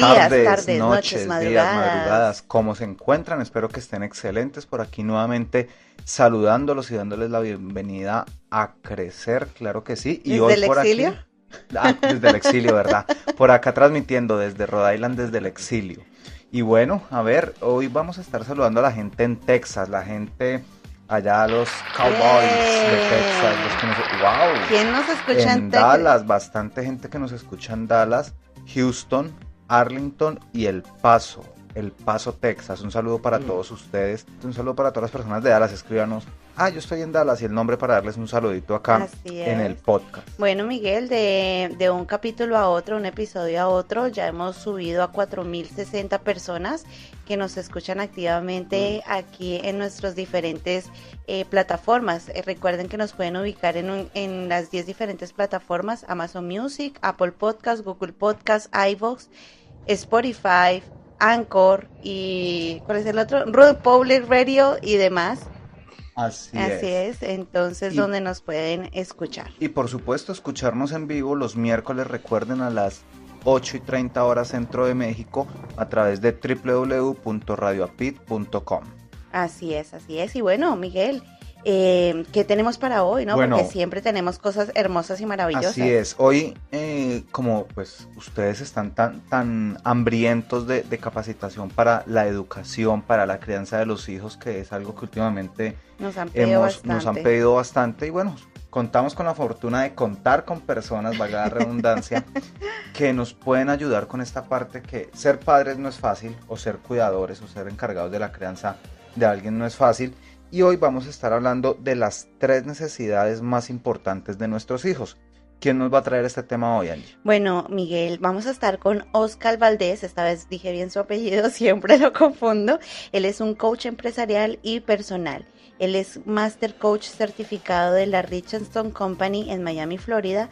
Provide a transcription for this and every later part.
Días, tardes, tardes, noches, noches, días, madrugadas. ¿Cómo se encuentran? Espero que estén excelentes. Por aquí nuevamente saludándolos y dándoles la bienvenida a crecer, claro que sí. Y ¿Desde hoy el por exilio? aquí. Ah, desde el exilio, ¿verdad? Por acá transmitiendo desde Rhode Island, desde el exilio. Y bueno, a ver, hoy vamos a estar saludando a la gente en Texas, la gente allá, los cowboys de ¡Yay! Texas, los que nos... ¡Wow! ¿Quién nos escucha en, en Texas? Dallas, bastante gente que nos escucha en Dallas, Houston, Arlington y El Paso, El Paso, Texas. Un saludo para todos ustedes, un saludo para todas las personas de Dallas. Escríbanos, ah, yo estoy en Dallas y el nombre para darles un saludito acá en el podcast. Bueno, Miguel, de, de un capítulo a otro, un episodio a otro, ya hemos subido a 4.060 personas que nos escuchan activamente aquí en nuestras diferentes eh, plataformas. Eh, recuerden que nos pueden ubicar en, un- en las 10 diferentes plataformas, Amazon Music, Apple Podcast, Google Podcast, iVoox, Spotify, Anchor y ¿cuál es el otro? Public Radio y demás. Así, Así es. es, entonces Y- donde nos pueden escuchar. Y por supuesto, escucharnos en vivo los miércoles, recuerden, a las 8 y 30 horas centro de México a través de www.radioapit.com. Así es, así es. Y bueno, Miguel, eh, ¿qué tenemos para hoy? ¿no? Bueno. Porque siempre tenemos cosas hermosas y maravillosas. Así es. Hoy, eh, como pues ustedes están tan, tan hambrientos de, de capacitación para la educación, para la crianza de los hijos, que es algo que últimamente Nos han pedido hemos, bastante. nos han pedido bastante. Y bueno, contamos con la fortuna de contar con personas, valga la redundancia, que nos pueden ayudar con esta parte que ser padres no es fácil, o ser cuidadores, o ser encargados de la crianza de alguien no es fácil. Y hoy vamos a estar hablando de las tres necesidades más importantes de nuestros hijos. ¿Quién nos va a traer este tema hoy, Angie? Bueno, Miguel, vamos a estar con Oscar Valdés. Esta vez dije bien su apellido, siempre lo confundo. Él es un coach empresarial y personal. Él es Master Coach certificado de la Richardson Company en Miami, Florida.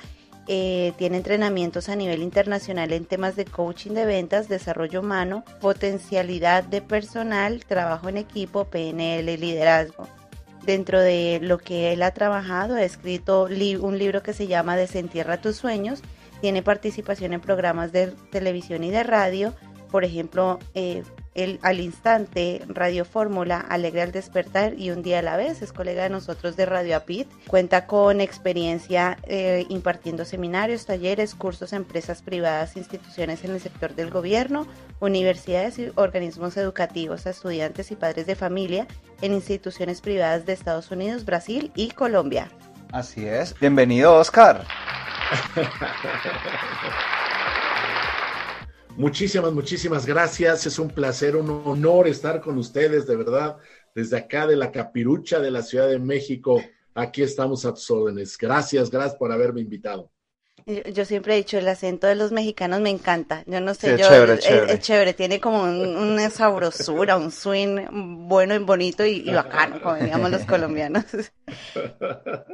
Eh, tiene entrenamientos a nivel internacional en temas de coaching de ventas, desarrollo humano, potencialidad de personal, trabajo en equipo, PNL, liderazgo. Dentro de lo que él ha trabajado, ha escrito un libro que se llama Desentierra tus sueños. Tiene participación en programas de televisión y de radio. Por ejemplo, eh, el, al instante, Radio Fórmula, Alegre al despertar y Un día a la vez. Es colega de nosotros de Radio Apit. Cuenta con experiencia eh, impartiendo seminarios, talleres, cursos a empresas privadas, instituciones en el sector del gobierno, universidades y organismos educativos a estudiantes y padres de familia en instituciones privadas de Estados Unidos, Brasil y Colombia. Así es. Bienvenido, Oscar. Muchísimas, muchísimas gracias. Es un placer, un honor estar con ustedes, de verdad, desde acá de la capirucha de la Ciudad de México. Aquí estamos a tus órdenes. Gracias, gracias por haberme invitado. Yo yo siempre he dicho, el acento de los mexicanos me encanta. Yo no sé, Sí, es yo, chévere, es, chévere. es chévere, tiene como un- una sabrosura, un swing bueno y bonito y, y bacano, como digamos los colombianos.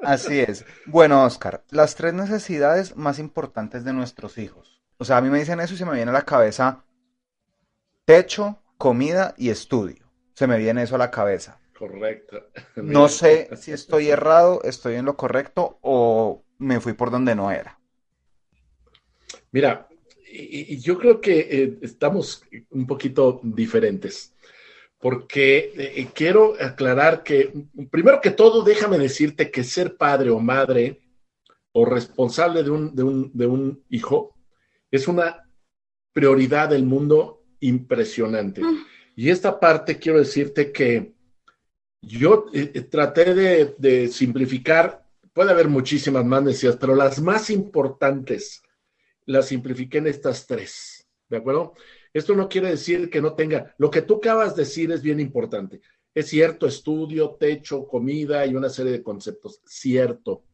Así es. Bueno, Oscar, las tres necesidades más importantes de nuestros hijos. O sea, a mí me dicen eso y se me viene a la cabeza techo, comida y estudio. Se me viene eso a la cabeza. Correcto. No sé si estoy errado, estoy en lo correcto o me fui por donde no era. Mira, y, y yo creo que eh, estamos un poquito diferentes, porque eh, quiero aclarar que, primero que todo, déjame decirte que ser padre o madre o responsable de un, de un, de un hijo es una prioridad del mundo impresionante. Y esta parte quiero decirte que yo eh, eh, traté de, de simplificar, puede haber muchísimas más necesidades, pero las más importantes las simplifiqué en estas tres, ¿de acuerdo? Esto no quiere decir que no tenga, lo que tú acabas de decir es bien importante. Es cierto, estudio, techo, comida y una serie de conceptos, cierto.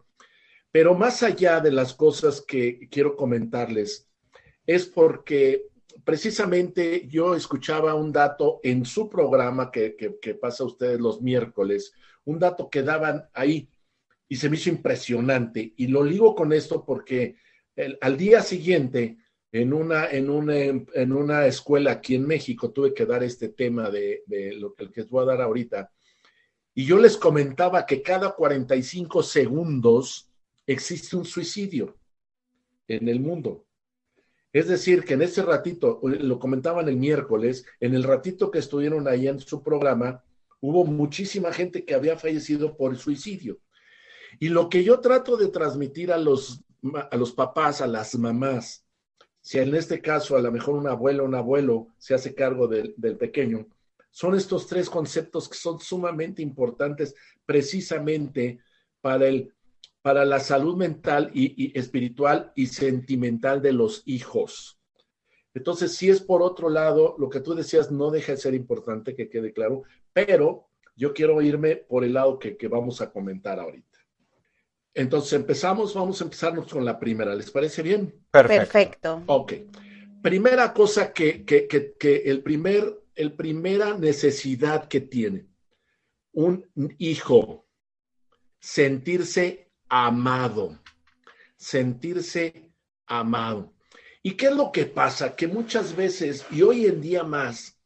Pero más allá de las cosas que quiero comentarles, es porque precisamente yo escuchaba un dato en su programa que, que, pasa a ustedes los miércoles, un dato que daban ahí y se me hizo impresionante. Y lo ligo con esto porque al día siguiente, en una, en, una, en una escuela aquí en México, tuve que dar este tema de, lo que les voy a dar ahorita. Y yo les comentaba que cada 45 segundos existe un suicidio en el mundo. Es decir, que en ese ratito, lo comentaban el miércoles, en el ratito que estuvieron ahí en su programa, hubo muchísima gente que había fallecido por suicidio. Y lo que yo trato de transmitir a los, a los papás, a las mamás, si en este caso a lo mejor una abuela o un abuelo se hace cargo del pequeño, son estos tres conceptos que son sumamente importantes precisamente para el para la salud mental y, espiritual y sentimental de los hijos. Entonces, si es por otro lado, lo que tú decías no deja de ser importante, que quede claro, pero yo quiero irme por el lado que, vamos a comentar ahorita. Entonces, empezamos, vamos a empezarnos con la primera, ¿les parece bien? Perfecto. Ok. Primera cosa que, que, que, el primer, el primera necesidad que tiene un hijo, sentirse amado, sentirse amado. ¿Y qué es lo que pasa? Que muchas veces, y hoy en día más,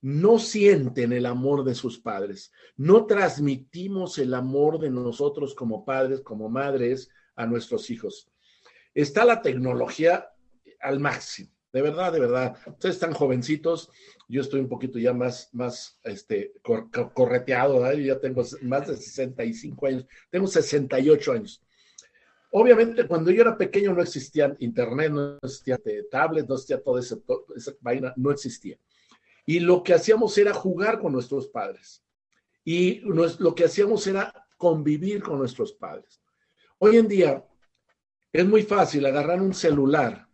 no sienten el amor de sus padres, no transmitimos el amor de nosotros como padres, como madres a nuestros hijos. Está la tecnología al máximo, de verdad, de verdad. Ustedes están jovencitos, yo estoy un poquito ya más, más este, correteado, yo ya tengo más de 65 años, tengo 68 años. Obviamente, cuando yo era pequeño no existía internet, no existía tablet, no existía toda esa, esa vaina, no existía. Y lo que hacíamos era jugar con nuestros padres. Y lo que hacíamos era convivir con nuestros padres. Hoy en día es muy fácil agarrar un celular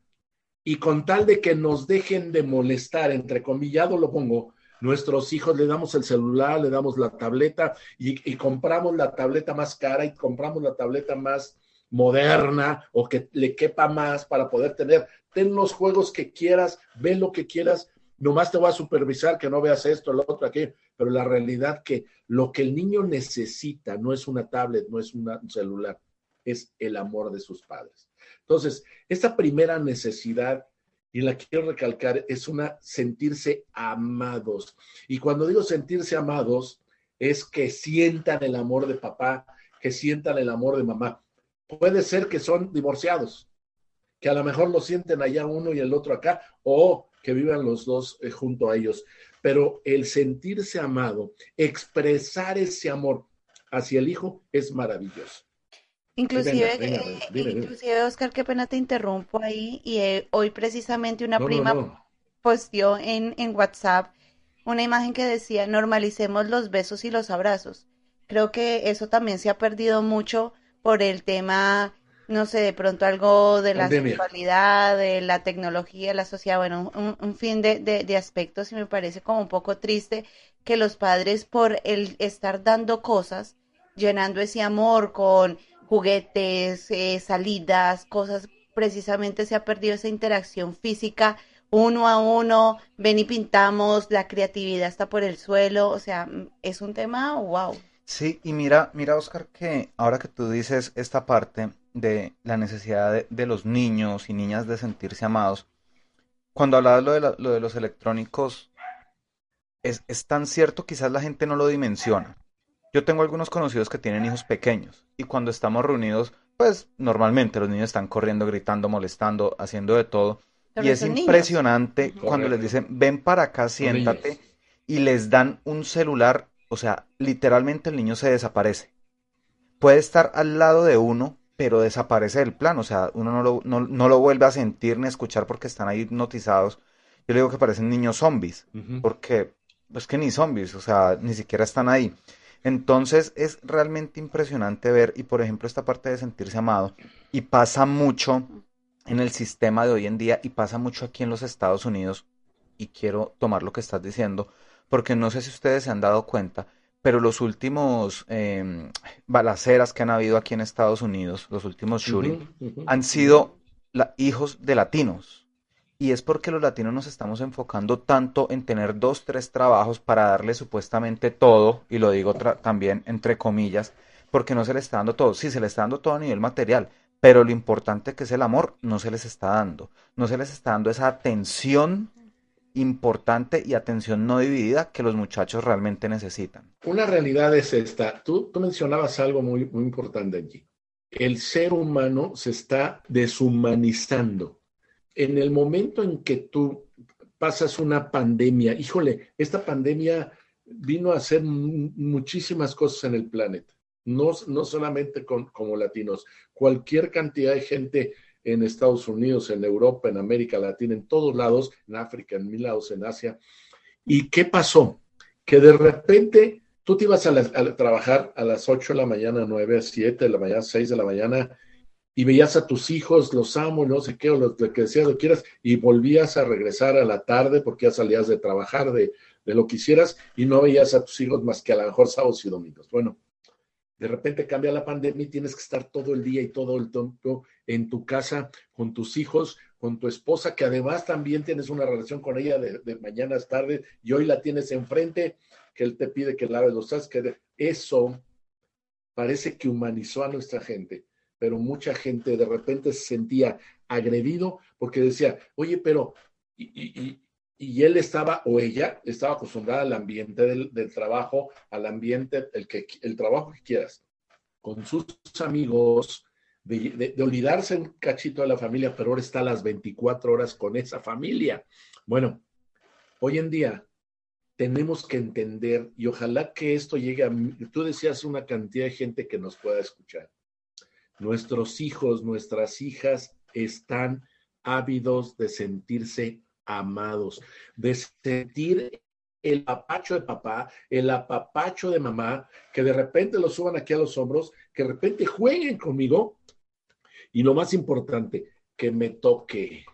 y con tal de que nos dejen de molestar, entre comillado lo pongo, nuestros hijos le damos el celular, le damos la tableta y, compramos la tableta más cara y compramos la tableta más moderna o que le quepa más para poder tener, ten los juegos que quieras, ve lo que quieras, nomás te voy a supervisar que no veas esto, lo otro, aquí, pero la realidad que lo que el niño necesita no es una tablet, no es un celular, es el amor de sus padres. Entonces, esta primera necesidad, y la quiero recalcar, es una sentirse amados. Y cuando digo sentirse amados, es que sientan el amor de papá, que sientan el amor de mamá. Puede ser que son divorciados, que a lo mejor lo sienten allá uno y el otro acá, o que vivan los dos eh, junto a ellos. Pero el sentirse amado, expresar ese amor hacia el hijo es maravilloso. Inclusive, inclusive Oscar, qué pena te interrumpo ahí. Y eh, hoy precisamente una prima posteó en, en WhatsApp una imagen que decía normalicemos los besos y los abrazos. Creo que eso también se ha perdido mucho por el tema, no sé, de pronto algo de la sexualidad, de la tecnología, la sociedad, bueno, un, un fin de, de, de aspectos y me parece como un poco triste que los padres por el estar dando cosas, llenando ese amor con juguetes, eh, salidas, cosas, precisamente se ha perdido esa interacción física uno a uno, ven y pintamos, la creatividad está por el suelo, o sea, mm, es un tema wow. Sí, y mira, mira Oscar, que ahora que tú dices esta parte de la necesidad de, los niños y niñas de sentirse amados, cuando hablabas lo de, lo de los electrónicos, es, es tan cierto, quizás la gente no lo dimensiona. Yo tengo algunos conocidos que tienen hijos pequeños y cuando estamos reunidos, pues normalmente los niños están corriendo, gritando, molestando, haciendo de todo. y es impresionante cuando les dicen, ven para acá, siéntate, y les dan un celular, o sea, literalmente el niño se desaparece. Puede estar al lado de uno, pero desaparece del plan, o sea, uno no lo, no, lo vuelve a sentir ni escuchar porque están ahí hipnotizados. Yo le digo que parecen niños zombies, porque, pues que ni zombies, o sea, ni siquiera están ahí. Entonces es realmente impresionante ver, y por ejemplo esta parte de sentirse amado, y pasa mucho en el sistema de hoy en día, y pasa mucho aquí en los Estados Unidos, y quiero tomar lo que estás diciendo, porque no sé si ustedes se han dado cuenta, pero los últimos em, balaceras que han habido aquí en Estados Unidos, los últimos shooting, han sido la- hijos de latinos. Y es porque los latinos nos estamos enfocando tanto en tener dos, tres trabajos para darle supuestamente todo, y lo digo también entre comillas, porque no se le está dando todo. Sí, se le está dando todo a nivel material, pero lo importante que es el amor no se les está dando. No se les está dando esa atención importante y atención no dividida que los muchachos realmente necesitan. Una realidad es esta. Tú, tú mencionabas algo muy, muy importante allí. El ser humano se está deshumanizando. En el momento en que tú pasas una pandemia, híjole, esta pandemia vino a hacer mu- muchísimas cosas en el planeta. No, no solamente con, como latinos, cualquier cantidad de gente en Estados Unidos, en Europa, en América Latina, en todos lados, en África, en mil lados, en Asia. ¿Y qué pasó? Que de repente tú te ibas a trabajar a las 8 de la mañana, 9, 7 de la mañana, 6 de la mañana, y veías a tus hijos, los amo, no sé qué, o lo, que decías, lo quieras, y volvías a regresar a la tarde porque ya salías de trabajar, de, lo que hicieras, y no veías a tus hijos más que a lo mejor sábados y domingos. Bueno, de repente cambia la pandemia y tienes que estar todo el día y todo el tiempo en tu casa con tus hijos, con tu esposa, que además también tienes una relación con ella de, de mañanas, tardes, y hoy la tienes enfrente, que él te pide que laves los trastes, que eso parece que humanizó a nuestra gente, pero mucha gente de repente se sentía agredido porque decía, oye, pero, y, él estaba, o ella, estaba acostumbrada al ambiente del, trabajo, al ambiente, el, que, el trabajo que quieras, con sus amigos, de olvidarse un cachito de la familia, pero ahora está a las 24 horas con esa familia. Bueno, hoy en día tenemos que entender y ojalá que esto llegue a... Tú decías una cantidad de gente que nos pueda escuchar. Nuestros hijos, nuestras hijas están ávidos de sentirse amados, de sentir el apacho de papá, el apapacho de mamá, que de repente lo suban aquí a los hombros, que de repente jueguen conmigo y lo más importante, que me toque,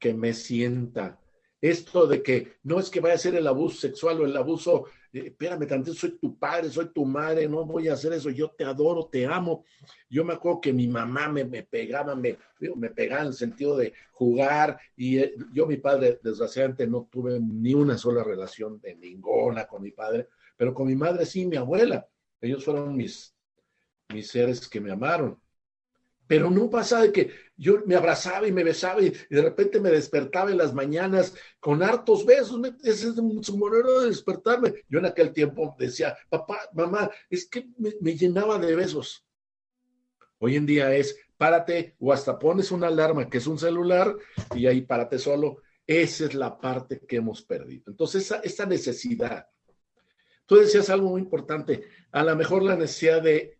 que me sienta. Esto de que no es que vaya a ser el abuso sexual o el abuso, espérame tantito, soy tu padre, soy tu madre, no voy a hacer eso, yo te adoro, te amo. Yo me acuerdo que mi mamá me, me pegaba, me, me pegaba en el sentido de jugar y eh, yo mi padre desgraciadamente no tuve ni una sola relación de ninguna con mi padre, pero con mi madre sí, mi abuela. Ellos fueron mis, mis seres que me amaron. Pero no pasaba de que yo me abrazaba y me besaba y, de repente me despertaba en las mañanas con hartos besos. ese es su manera de despertarme. Yo en aquel tiempo decía, papá, mamá, es que me, me llenaba de besos. Hoy en día es, párate o hasta pones una alarma que es un celular y ahí párate solo. Esa es la parte que hemos perdido. Entonces, esa, esa necesidad. Tú decías algo muy importante. A lo mejor la necesidad de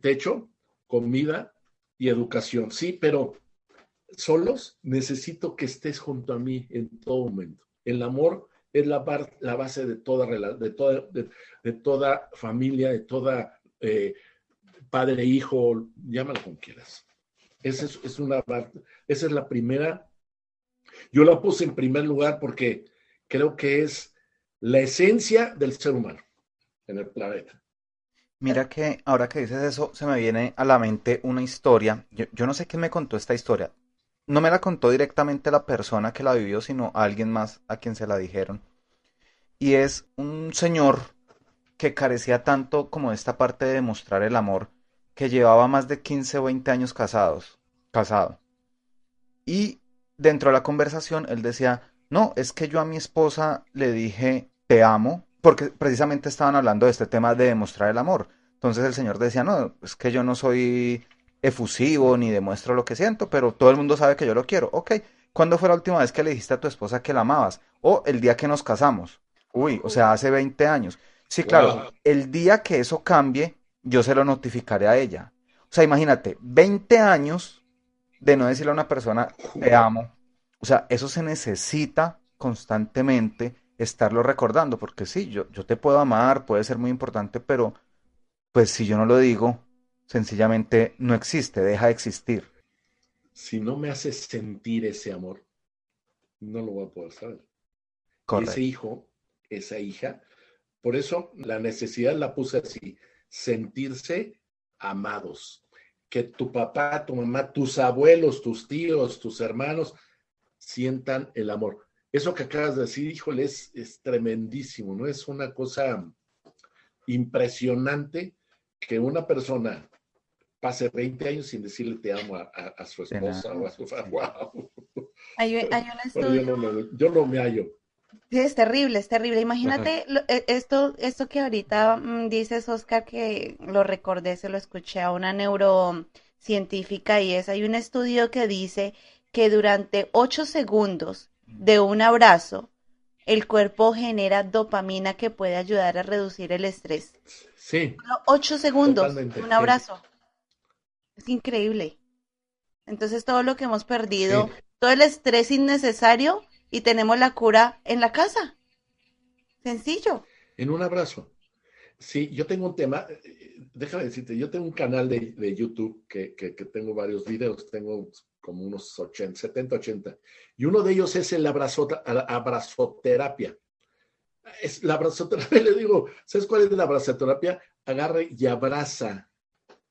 techo, comida y educación. Sí, pero solos necesito que estés junto a mí en todo momento. El amor es la, bar- la base de toda, de toda, de, toda familia, de toda eh, padre, hijo, llámalo como quieras. Esa es, es una esa es la primera. Yo la puse en primer lugar porque creo que es la esencia del ser humano en el planeta. Mira que ahora que dices eso, se me viene a la mente una historia. Yo, no sé quién me contó esta historia. No me la contó directamente la persona que la vivió, sino alguien más a quien se la dijeron. Y es un señor que carecía tanto como de esta parte de demostrar el amor, que llevaba más de 15 o 20 años casados, casado. Y dentro de la conversación él decía, no, es que yo a mi esposa le dije, te amo, porque precisamente estaban hablando de este tema de demostrar el amor. Entonces el señor decía, no, es que yo no soy efusivo ni demuestro lo que siento, pero todo el mundo sabe que yo lo quiero. Ok, ¿cuándo fue la última vez que le dijiste a tu esposa que la amabas? O el día que nos casamos. Uy, o sea, hace 20 años. Sí, claro, Wow. el día que eso cambie, yo se lo notificaré a ella. O sea, imagínate, 20 años de no decirle a una persona, te amo. O sea, eso se necesita constantemente estarlo recordando, porque sí, yo, yo te puedo amar, puede ser muy importante, pero pues si yo no lo digo, sencillamente no existe, deja de existir. Si no me hace sentir ese amor, no lo voy a poder saber. Ese hijo, esa hija, Por eso la necesidad la puse así, sentirse amados. Que tu papá, tu mamá, tus abuelos, tus tíos, tus hermanos sientan el amor. Eso que acabas de decir, híjole, es, es tremendísimo, ¿no? Es una cosa impresionante que una persona pase 20 años sin decirle te amo a, su esposa o a su wow. Hay, un estudio. Yo no, yo no me hallo. Sí, es terrible, es terrible. Imagínate e, esto, esto que ahorita mm, dices, Oscar, que lo recordé, se lo escuché a una neurocientífica y es, hay un estudio que dice que durante ocho segundos de un abrazo, el cuerpo genera dopamina que puede ayudar a reducir el estrés. Sí. Ocho segundos, un abrazo. Es increíble. Entonces todo lo que hemos perdido, todo el estrés innecesario y tenemos la cura en la casa. Sencillo. En un abrazo. Sí, yo tengo un tema, eh, déjame decirte, yo tengo un canal de, YouTube que, que, tengo varios videos, tengo como unos 80, 70, 80, y uno de ellos es el abrazo, abrazoterapia. Es la abrazoterapia, le digo, ¿sabes cuál es la abrazoterapia? Agarre y abraza.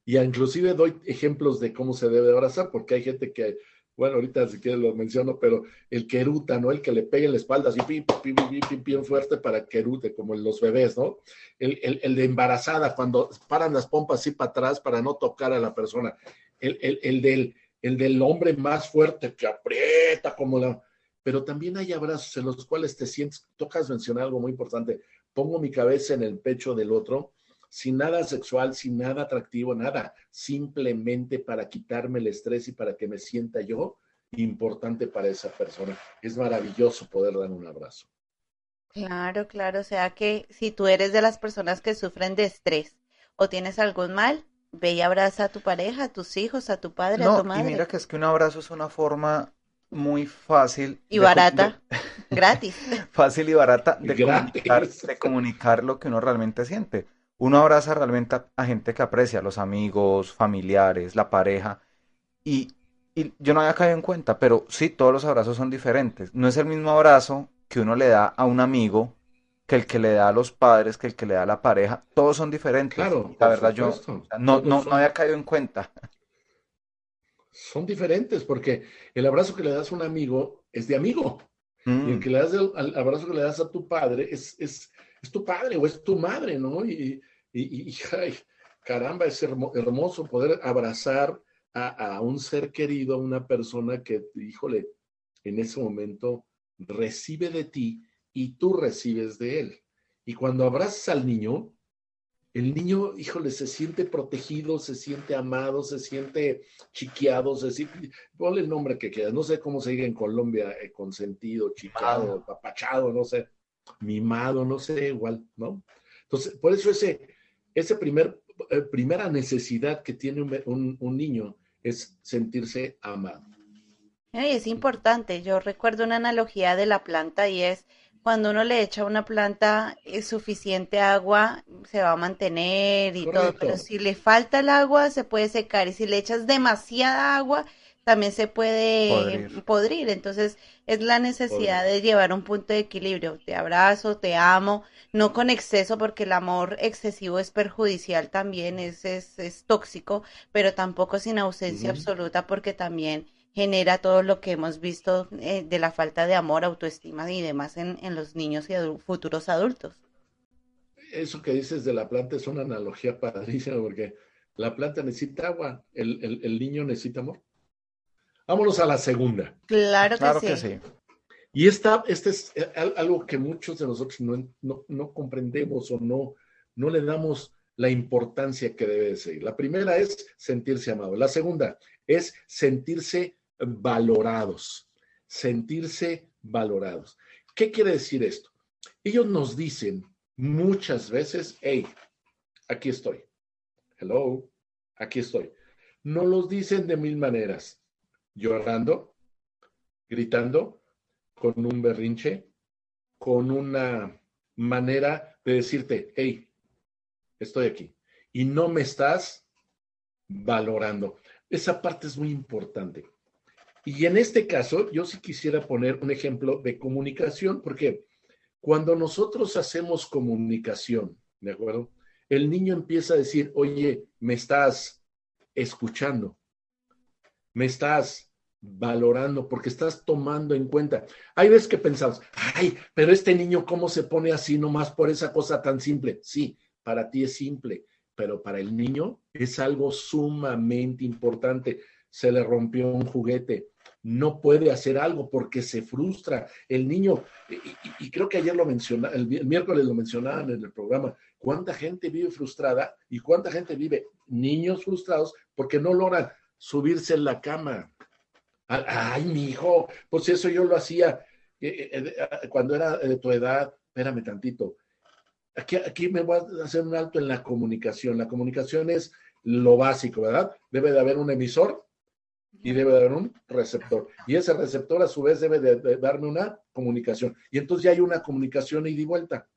Y inclusive doy ejemplos de cómo se debe abrazar, porque hay gente que bueno, ahorita si quieres lo menciono, pero el queruta, ¿no? El que le pegue en la espalda así, pim, pim, pim, pim, fuerte para que erute, como en los bebés, ¿no? El, el, el, de embarazada, cuando paran las pompas así para atrás para no tocar a la persona. El, el, del, el del hombre más fuerte que aprieta como la... Pero también hay abrazos en los cuales te sientes, tocas mencionar algo muy importante, pongo mi cabeza en el pecho del otro sin nada sexual, sin nada atractivo, nada, simplemente para quitarme el estrés y para que me sienta yo importante para esa persona. Es maravilloso poder dar un abrazo. Claro, claro, o sea que si tú eres de las personas que sufren de estrés o tienes algún mal, ve y abraza a tu pareja, a tus hijos, a tu padre, a tu madre. Y mira que es que un abrazo es una forma muy fácil y barata, gratis. Fácil y barata de de comunicar lo que uno realmente siente uno abraza realmente a, gente que aprecia, los amigos, familiares, la pareja, y, yo no había caído en cuenta, pero sí, todos los abrazos son diferentes. No es el mismo abrazo que uno le da a un amigo que el que le da a los padres, que el que le da a la pareja, todos son diferentes. Claro, la verdad yo no, no, no había caído en cuenta. Son diferentes porque el abrazo que le das a un amigo es de amigo. Y el mm. que le das el, abrazo que le das a tu padre es, es, es tu padre o es tu madre, ¿no? Y, y, caramba, es hermoso poder abrazar a, un ser querido, a una persona que, híjole, en ese momento recibe de ti y tú recibes de él. Y cuando abrazas al niño, el niño, híjole, se siente protegido, se siente amado, se siente chiqueado, se siente, ponle el nombre que quieras, no sé cómo se diga en Colombia, eh, consentido, chiqueado, papachado, no sé, mimado, no sé, igual, ¿no? Entonces, por eso ese, esa primer, eh, primera necesidad que tiene un, niño es sentirse amado. es importante. Yo recuerdo una analogía de la planta y es cuando uno le echa a una planta eh, suficiente agua, se va a mantener y todo, pero si le falta el agua, se puede secar y si le echas demasiada agua, también se puede podrir. Entonces, es la necesidad de llevar un punto de equilibrio. Te abrazo, te amo, no con exceso, porque el amor excesivo es perjudicial también, es, es, es tóxico, pero tampoco sin ausencia absoluta, porque también genera todo lo que hemos visto eh, de la falta de amor, autoestima y demás en, en los niños y futuros adultos. Eso que dices de la planta es una analogía padrísima, porque la planta necesita agua, el, el niño necesita amor. Vámonos a la segunda. Claro que, sí. Y esta, este es eh, algo que muchos de nosotros no, comprendemos o no, no le damos la importancia que debe ser. La primera es sentirse amado. La segunda es sentirse valorados. Sentirse valorados. ¿Qué quiere decir esto? Ellos nos dicen muchas veces, hey, aquí estoy. Hello, aquí estoy. No los dicen de mil maneras llorando, gritando, con un berrinche, con una manera de decirte, hey, estoy aquí y no me estás valorando. Esa parte es muy importante. Y en este caso, yo sí quisiera poner un ejemplo de comunicación, porque Cuando nosotros hacemos comunicación, ¿de acuerdo? El niño empieza a decir, oye, me estás escuchando, me estás valorando porque estás tomando en cuenta. Hay veces que pensamos, ay, pero este niño, ¿cómo se pone así nomás por esa cosa tan simple? Sí, para ti es simple, pero para el niño es algo sumamente importante. Se le rompió un juguete, no puede hacer algo porque se frustra. El niño, y, creo que ayer lo mencionaba, el, miércoles lo mencionaban en el programa, cuánta gente vive frustrada y cuánta gente vive niños frustrados porque no logran subirse en la cama. Ay, mi hijo, pues eso yo lo hacía eh, eh, eh, cuando era de tu edad. Espérame tantito. Aquí, aquí me voy a hacer un alto en la comunicación. La comunicación es lo básico, ¿verdad? Debe de haber un emisor y debe de haber un receptor. Y ese receptor a su vez debe de, darme una comunicación. Y entonces ya hay una comunicación ida y vuelta.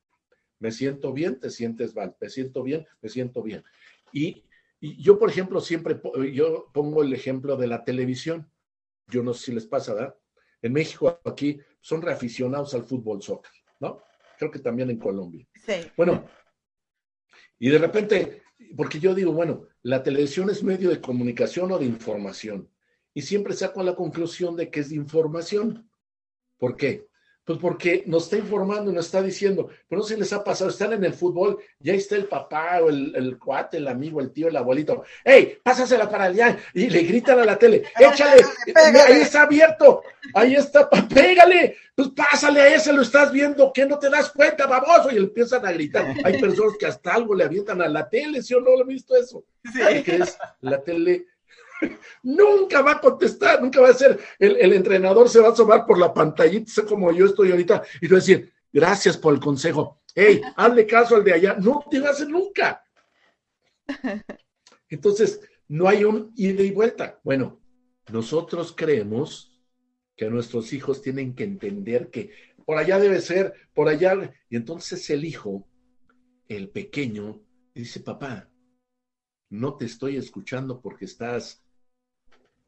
Me siento bien, te sientes mal. Me siento bien, me siento bien. Y, yo, por ejemplo, siempre yo pongo el ejemplo de la televisión. Yo no sé si les pasa, ¿verdad? En México, aquí, son reaficionados al fútbol soccer, ¿no? Creo que también en Colombia. Sí. Bueno, y de repente, porque yo digo, bueno, la televisión es medio de comunicación o de información y siempre saco la conclusión de que es de información. ¿Por qué? Pues porque nos está informando, nos está diciendo, pero no se les ha pasado, están en el fútbol, ya está el papá o el, cuate, el amigo, el tío, el abuelito, ¡Ey, pásasela para allá! Y le gritan a la tele, ¡échale! Ahí está abierto, ahí está, pégale, pues pásale a ese, lo estás viendo, que no te das cuenta, baboso, y le empiezan a gritar. Hay personas que hasta algo le avientan a la tele, ¿sí o no lo he visto eso? Sí. ¿Qué es? La tele nunca va a contestar, nunca va a ser, el, entrenador se va a asomar por la pantallita, como yo estoy ahorita, y va a decir, gracias por el consejo, hey, hazle caso al de allá, no te va a hacer nunca. Entonces, no hay un ida y vuelta. Bueno, nosotros creemos que nuestros hijos tienen que entender que por allá debe ser, por allá, y entonces el hijo, el pequeño, dice, papá, no te estoy escuchando porque estás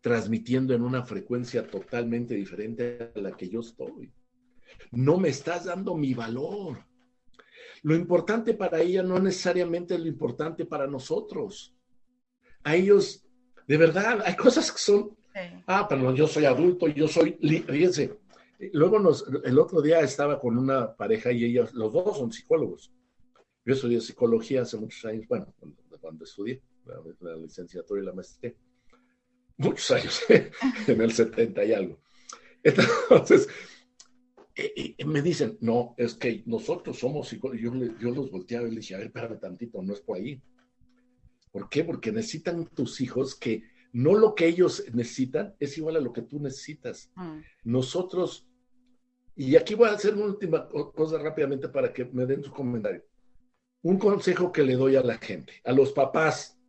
transmitiendo en una frecuencia totalmente diferente a la que yo estoy. No me estás dando mi valor. Lo importante para ella no necesariamente es lo importante para nosotros. A ellos, de verdad, hay cosas que son, ah, pero yo soy adulto, yo soy, fíjense, luego nos, el otro día estaba con una pareja y ellos, los dos son psicólogos. Yo estudié psicología hace muchos años, bueno, cuando, estudié la, la licenciatura y la maestría muchos años, en el 70 y algo. Entonces, me dicen, no, es que nosotros somos psicólogos. Yo, yo los volteaba y les dije, a ver, espérame tantito, no es por ahí. ¿Por qué? Porque necesitan tus hijos que no lo que ellos necesitan es igual a lo que tú necesitas. Mm. Nosotros, y aquí voy a hacer una última cosa rápidamente para que me den su comentario. Un consejo que le doy a la gente, a los papás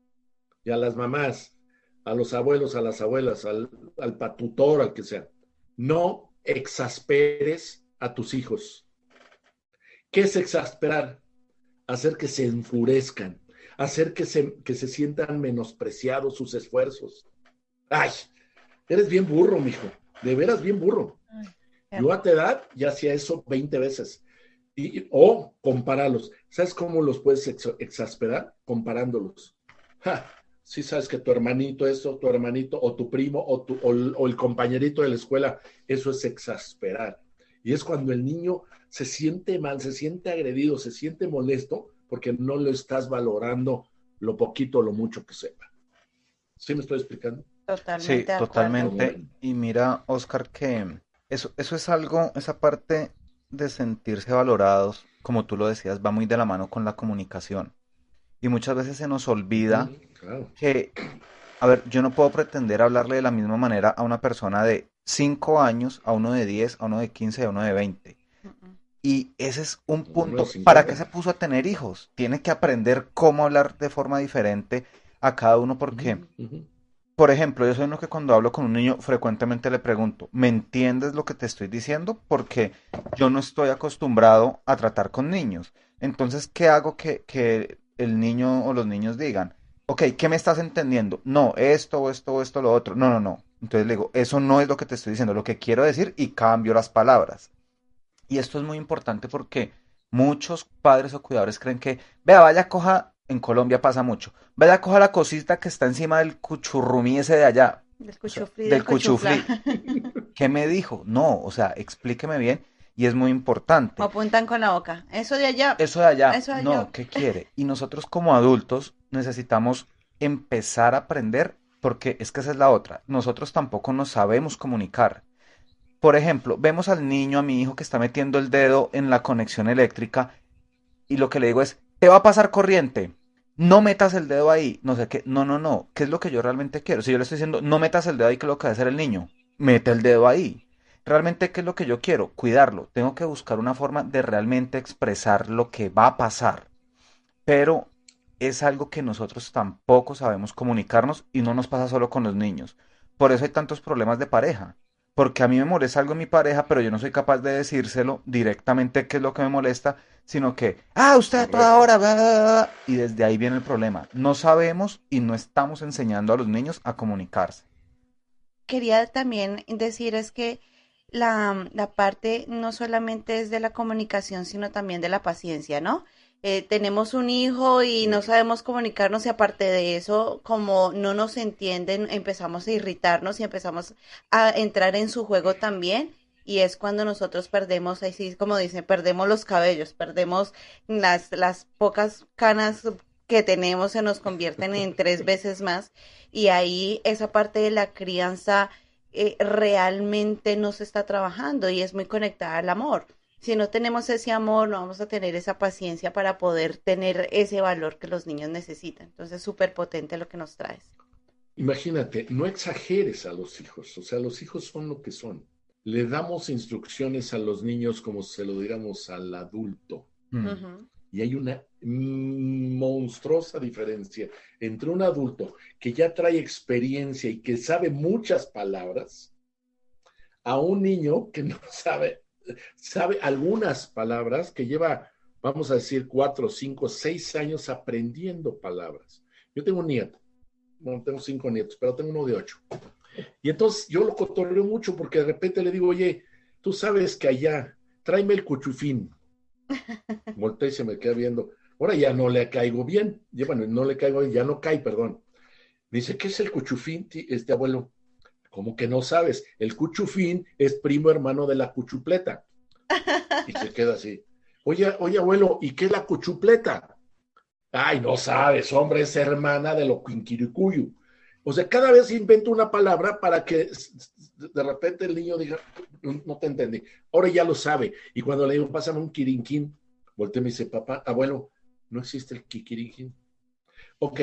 y a las mamás, a los abuelos, a las abuelas, al, al patutor, al que sea. No exasperes a tus hijos. ¿Qué es exasperar? Hacer que se enfurezcan, hacer que se, que se sientan menospreciados sus esfuerzos. Ay, eres bien burro, mijo, de veras bien burro. Yo a tu edad ya hacía eso 20 veces. Y, o comparalos. ¿Sabes cómo los puedes exasperar? Comparándolos. Ja, si sabes que tu hermanito eso, tu hermanito o tu primo o, tu, o, el compañerito de la escuela, eso es exasperar. Y es cuando el niño se siente mal, se siente agredido, se siente molesto porque no lo estás valorando lo poquito o lo mucho que sepa. ¿Sí me estoy explicando? Totalmente. Sí, totalmente. Y mira, Oscar, que eso, eso es algo, esa parte de sentirse valorados, como tú lo decías, va muy de la mano con la comunicación. Y muchas veces se nos olvida que, a ver, yo no puedo pretender hablarle de la misma manera a una persona de 5 años, a uno de 10, a uno de 15, a uno de 20. Y ese es un punto. ¿Para qué se puso a tener hijos? Tiene que aprender cómo hablar de forma diferente a cada uno porque, por ejemplo, yo soy uno que cuando hablo con un niño frecuentemente le pregunto, ¿me entiendes lo que te estoy diciendo? Porque yo no estoy acostumbrado a tratar con niños. Entonces, ¿qué hago que, que el niño o los niños digan? Ok, ¿qué me estás entendiendo? No, esto, esto, esto, lo otro. No, no, no. Entonces le digo, eso no es lo que te estoy diciendo, lo que quiero decir y cambio las palabras. Y esto es muy importante porque muchos padres o cuidadores creen que, vea, vaya, coja, en Colombia pasa mucho, vaya, coja la cosita que está encima del cuchurrumí ese de allá, Del o sea, cuchuflí, del del cuchuflí. ¿Qué me dijo? No, o sea, explíqueme bien y es muy importante. O apuntan con la boca. Eso de allá. Eso de allá, Eso de no, allá. ¿qué quiere? Y nosotros como adultos necesitamos empezar a aprender porque es que esa es la otra. Nosotros tampoco nos sabemos comunicar. Por ejemplo, vemos al niño, a mi hijo que está metiendo el dedo en la conexión eléctrica y lo que le digo es, te va a pasar corriente. No metas el dedo ahí, no sé qué, no, no, no, ¿qué es lo que yo realmente quiero? Si yo le estoy diciendo, no metas el dedo ahí, ¿qué es lo que va a hacer el niño? Mete el dedo ahí. Realmente, ¿qué es lo que yo quiero? Cuidarlo. Tengo que buscar una forma de realmente expresar lo que va a pasar. Pero es algo que nosotros tampoco sabemos comunicarnos y no nos pasa solo con los niños. Por eso hay tantos problemas de pareja. Porque a mí me molesta algo en mi pareja, pero yo no soy capaz de decírselo directamente qué es lo que me molesta, sino que, ah, usted a toda hora, bla, bla, bla, bla", y desde ahí viene el problema. No sabemos y no estamos enseñando a los niños a comunicarse. quería también decir es que la, la parte no solamente es de la comunicación, sino también de la paciencia, ¿no? Eh, tenemos un hijo y no sabemos comunicarnos y aparte de eso, como no nos entienden, empezamos a irritarnos y empezamos a entrar en su juego también. Y es cuando nosotros perdemos, así como dicen, perdemos los cabellos, perdemos las, las pocas canas que tenemos, se nos convierten en tres veces más. Y ahí esa parte de la crianza eh, realmente no se está trabajando y es muy conectada al amor. Si no tenemos ese amor, no vamos a tener esa paciencia para poder tener ese valor que los niños necesitan. Entonces, súper potente lo que nos traes. Imagínate, no exageres a los hijos, o sea, los hijos son lo que son. Le damos instrucciones a los niños como se lo diéramos al adulto. Mm. Y hay una monstruosa diferencia entre un adulto que ya trae experiencia y que sabe muchas palabras a un niño que no sabe, sabe algunas palabras, que lleva, vamos a decir, cuatro, cinco, seis años aprendiendo palabras. Yo tengo un nieto, bueno, tengo cinco nietos, pero tengo uno de ocho. Y entonces yo lo cotorreo mucho porque de repente le digo, oye, tú sabes que allá, tráeme el cuchufín. Voltea y se me queda viendo. Ahora ya no le caigo bien. Bueno, no le caigo bien, ya no cae, perdón. Me dice, ¿qué es el cuchufín, este abuelo? ¿Cómo que no sabes? El cuchufín es primo hermano de la cuchupleta. Y se queda así. Oye, oye, abuelo, ¿y qué es la cuchupleta? Ay, no sabes, hombre, es hermana de lo quinquiricuyo. O sea, cada vez invento una palabra para que de repente el niño diga, no, te entendí. Ahora ya lo sabe. Y cuando le digo, pásame un quirinquín, voltea y me dice, papá, abuelo, no existe el quiquiriquín. Ok,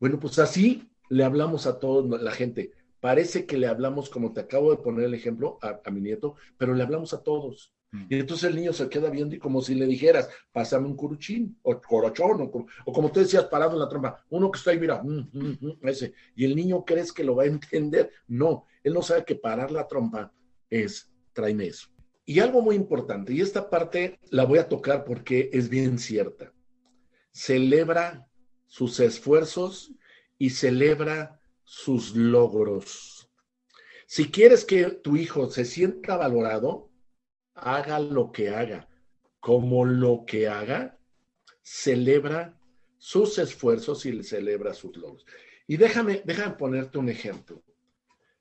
bueno, pues así le hablamos a toda la gente. Parece que le hablamos, como te acabo de poner el ejemplo, a, a mi nieto, pero le hablamos a todos. Mm. Y entonces el niño se queda viendo y como si le dijeras, pásame un curuchín, o corochón, o, co- o como tú decías, parado en la trompa, uno que está ahí, mira, mm, mm, mm, ese. Y el niño crees que lo va a entender. No, él no sabe que parar la trompa es, tráeme eso. Y algo muy importante, y esta parte la voy a tocar porque es bien cierta. Celebra sus esfuerzos y celebra sus logros. Si quieres que tu hijo se sienta valorado, haga lo que haga. Como lo que haga, celebra sus esfuerzos y celebra sus logros. Y déjame, ponerte un ejemplo.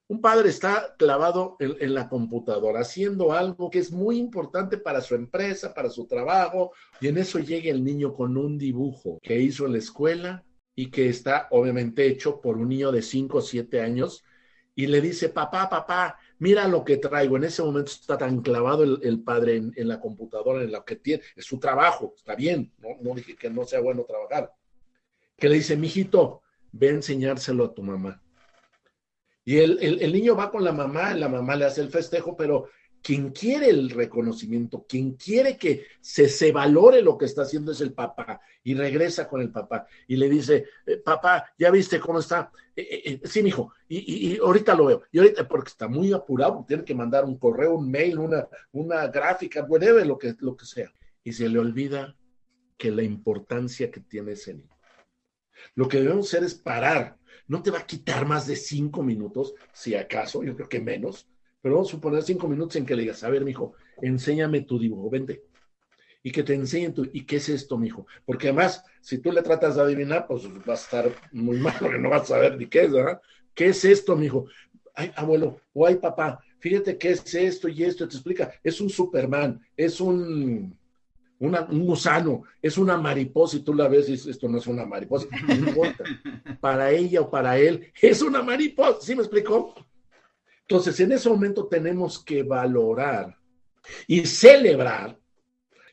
Un padre está clavado en, la computadora haciendo algo que es muy importante para su empresa, para su trabajo, y en eso llega el niño con un dibujo que hizo en la escuela y que está obviamente hecho por un niño de 5 o 7 años, y le dice, papá, papá, mira lo que traigo. En ese momento está tan clavado el, padre en, la computadora, en lo que tiene, es su trabajo, está bien, no, dije que no sea bueno trabajar. Que le dice, mijito, ve a enseñárselo a tu mamá. Y el, el, niño va con la mamá, la mamá le hace el festejo, pero quien quiere el reconocimiento, quien quiere que se, se valore lo que está haciendo es el papá. Y regresa con el papá y le dice, eh, papá, ¿ya viste cómo está? Eh, eh, sí, mijo, y, y, ahorita lo veo. Y ahorita, porque está muy apurado, tiene que mandar un correo, un mail, una, una gráfica, whatever, lo que, lo que sea. Y se le olvida que la importancia que tiene ese niño. Lo que debemos hacer es parar. No te va a quitar más de cinco minutos, si acaso, yo creo que menos, pero vamos a suponer cinco minutos en que le digas, a ver, mijo, enséñame tu dibujo, vente. Y que te enseñen tu, ¿y qué es esto, mijo? Porque además, si tú le tratas de adivinar, pues vas a estar muy mal, porque no vas a saber ni qué es, ¿verdad? ¿Qué es esto, mijo? Ay, abuelo, o ay, papá, fíjate qué es esto y esto, te explica, es un Superman, es un, un gusano, es una mariposa y tú la ves y dices, esto no es una mariposa, no importa. Para ella o para él, es una mariposa, ¿sí me explicó? Entonces, en ese momento tenemos que valorar y celebrar.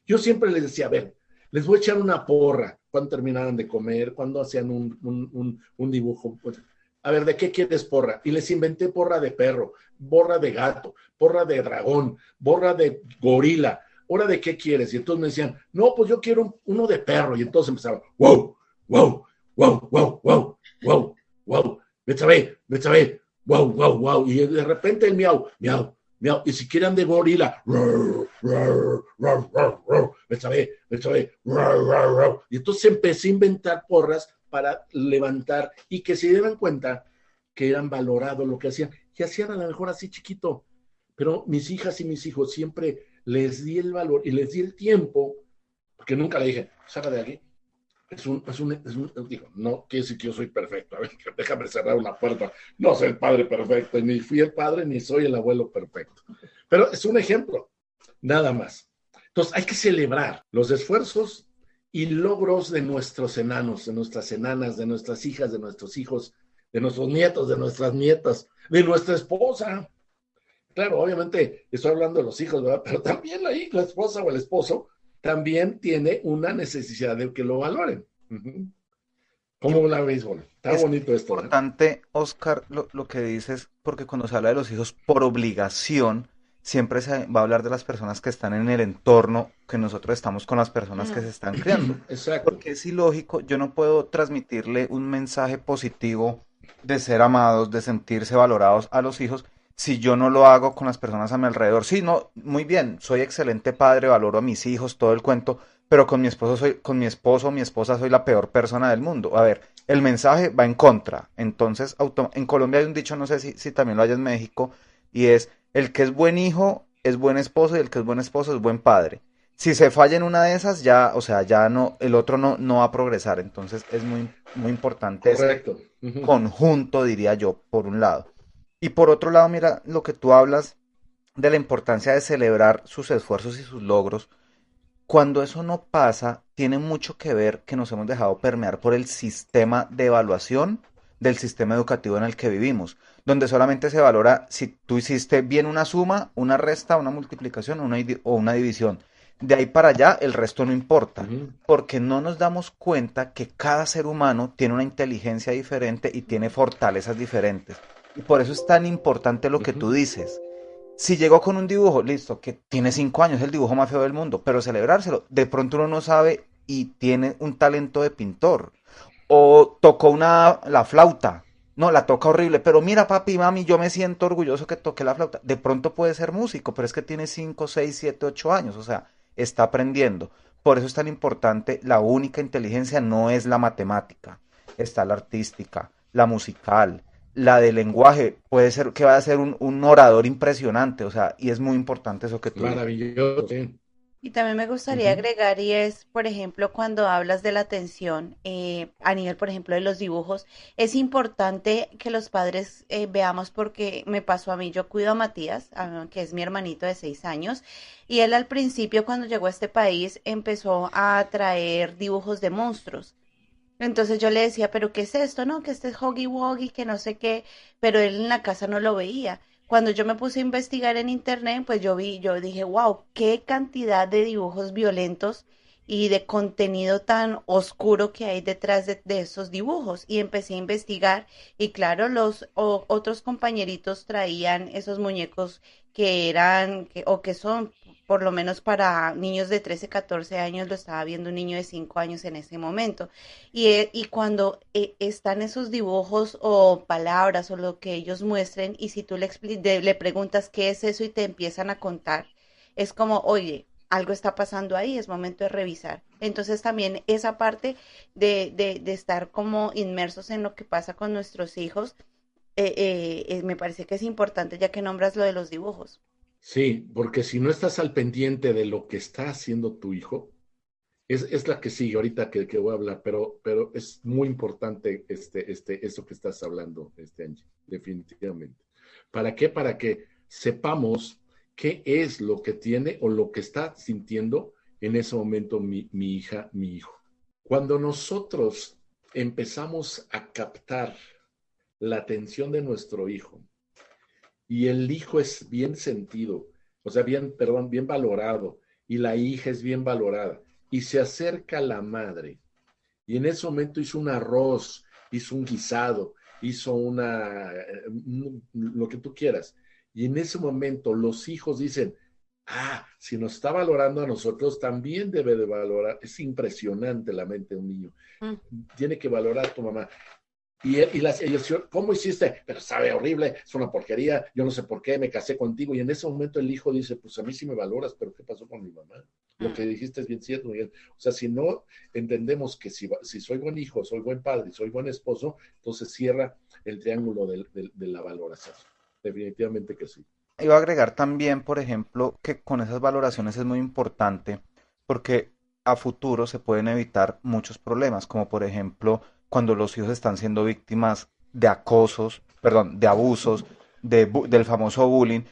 Yo siempre les decía, a ver, les voy a echar una porra cuando terminaran de comer, cuando hacían un, un dibujo. Pues, a ver, ¿de qué quieres porra? Y les inventé porra de perro, porra de gato, porra de dragón, porra de gorila, ¿hora de qué quieres? Y entonces me decían, no, pues yo quiero uno de perro. Y entonces empezaba, wow, wow, wow, wow, wow, wow, wow, Betsabe, Betsabe, wow, wow, wow. Y de repente el miau, miau, miau. Y si quieren de gorila, Betsabe, Betsabe, y entonces empecé a inventar porras para levantar y que se dieran cuenta que eran valorados lo que hacían. Y hacían a lo mejor así chiquito. Pero mis hijas y mis hijos siempre les di el valor y les di el tiempo, porque nunca le dije, saca de aquí. Es un, es un, es un digo, no quiere decir que yo soy perfecto, a ver, déjame cerrar una puerta. No soy el padre perfecto, ni fui el padre, ni soy el abuelo perfecto. Pero es un ejemplo, nada más. Entonces, hay que celebrar los esfuerzos y logros de nuestros enanos, de nuestras enanas, de nuestras hijas, de nuestros hijos, de nuestros nietos, de nuestras nietas, de nuestra esposa, Claro, obviamente estoy hablando de los hijos, ¿verdad? Pero también ahí la esposa o el esposo también tiene una necesidad de que lo valoren. ¿Cómo la béisbol? Está bonito esto. Es importante, Oscar, lo, lo, que dices, porque cuando se habla de los hijos por obligación, siempre se va a hablar de las personas que están en el entorno, que nosotros estamos con las personas que se están criando. Exacto. Porque es ilógico, yo no puedo transmitirle un mensaje positivo de ser amados, de sentirse valorados a los hijos si yo no lo hago con las personas a mi alrededor. Sí, no, muy bien, soy excelente padre, valoro a mis hijos, todo el cuento, pero con mi esposo soy, con mi esposo o mi esposa soy la peor persona del mundo. A ver, el mensaje va en contra. Entonces, en Colombia hay un dicho, no sé si, si también lo hay en México, y es el que es buen hijo es buen esposo y el que es buen esposo es buen padre. Si se falla en una de esas, ya, o sea, ya no, el otro no, no va a progresar. Entonces es muy, muy importante Correcto. conjunto, diría yo, por un lado. Y por otro lado, mira lo que tú hablas de la importancia de celebrar sus esfuerzos y sus logros. Cuando eso no pasa, tiene mucho que ver que nos hemos dejado permear por el sistema de evaluación del sistema educativo en el que vivimos, donde solamente se valora si tú hiciste bien una suma, una resta, una multiplicación una o una división. De ahí para allá el resto no importa, porque no nos damos cuenta que cada ser humano tiene una inteligencia diferente y tiene fortalezas diferentes. Y por eso es tan importante lo que tú dices. Si llegó con un dibujo, listo, que tiene cinco años, es el dibujo más feo del mundo, pero celebrárselo, de pronto uno no sabe y tiene un talento de pintor. O tocó una, la flauta, no, la toca horrible, pero mira papi, mami, yo me siento orgulloso que toque la flauta. De pronto puede ser músico, pero es que tiene cinco, seis, siete, ocho años, o sea, está aprendiendo. Por eso es tan importante, la única inteligencia no es la matemática, está la artística, la musical, la de lenguaje puede ser que va a ser un, orador impresionante, o sea, y es muy importante eso que tú Maravilloso, Y también me gustaría agregar, y es, por ejemplo, cuando hablas de la atención, eh, a nivel, por ejemplo, de los dibujos, es importante que los padres eh, veamos porque me pasó a mí, yo cuido a Matías, que es mi hermanito de seis años, y él al principio, cuando llegó a este país, empezó a traer dibujos de monstruos. Entonces yo le decía, pero ¿qué es esto? No, que este es Hoggy Woggy, que no sé qué, pero él en la casa no lo veía. Cuando yo me puse a investigar en internet, pues yo vi, yo dije, wow, qué cantidad de dibujos violentos y de contenido tan oscuro que hay detrás de, esos dibujos. Y empecé a investigar y claro, los otros compañeritos traían esos muñecos que eran que, o que son por lo menos para niños de 13, 14 años, lo estaba viendo un niño de 5 años en ese momento. Y, eh, y cuando eh, están esos dibujos o palabras o lo que ellos muestren, y si tú le, le preguntas qué es eso y te empiezan a contar, es como, oye, algo está pasando ahí, es momento de revisar. Entonces también esa parte de, de, de estar como inmersos en lo que pasa con nuestros hijos eh, me parece que es importante ya que nombras lo de los dibujos. Sí, porque si no estás al pendiente de lo que está haciendo tu hijo, es, es la que sigue ahorita que, que, voy a hablar, pero, pero es muy importante este, este, eso que estás hablando, este Angie, definitivamente. ¿Para qué? Para que sepamos qué es lo que tiene o lo que está sintiendo en ese momento mi, mi hija, mi hijo. Cuando nosotros empezamos a captar la atención de nuestro hijo y el hijo es bien sentido, o sea, bien, perdón, bien valorado y la hija es bien valorada y se acerca la madre y en ese momento hizo un arroz, hizo un guisado, hizo una, eh, lo que tú quieras. Y en ese momento los hijos dicen, ah, si nos está valorando a nosotros, también debe de valorar. Es impresionante la mente de un niño. Mm. Tiene que valorar a tu mamá. Y, y las, ellos, ¿cómo hiciste? Pero sabe horrible, es una porquería, yo no sé por qué, me casé contigo. Y en ese momento el hijo dice, pues a mí sí me valoras, pero ¿qué pasó con mi mamá? Lo mm. que dijiste es bien cierto, Miguel. O sea, si no entendemos que si, si soy buen hijo, soy buen padre, soy buen esposo, entonces cierra el triángulo de, de la valoración. Definitivamente que sí. Iba a agregar también, por ejemplo, que con esas valoraciones es muy importante porque a futuro se pueden evitar muchos problemas, como por ejemplo cuando los hijos están siendo víctimas de acosos, perdón, de abusos, de, del famoso bullying,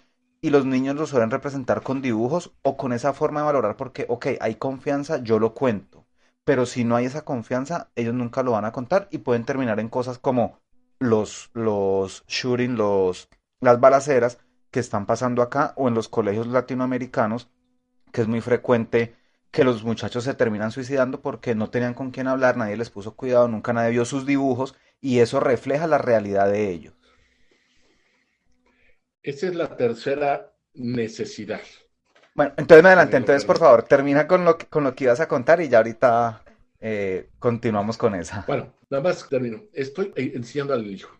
y los niños lo suelen representar con dibujos o con esa forma de valorar porque, ok, hay confianza, yo lo cuento, pero si no hay esa confianza, ellos nunca lo van a contar y pueden terminar en cosas como los, los shooting, los, las balaceras que están pasando acá o en los colegios latinoamericanos, que es muy frecuente que los muchachos se terminan suicidando porque no tenían con quién hablar, nadie les puso cuidado, nunca nadie vio sus dibujos y eso refleja la realidad de ellos. Esa es la tercera necesidad. Bueno, entonces me adelante, entonces por favor, termina con lo que, con lo que ibas a contar y ya ahorita eh, continuamos con esa. Bueno, nada más termino. Estoy enseñando al hijo.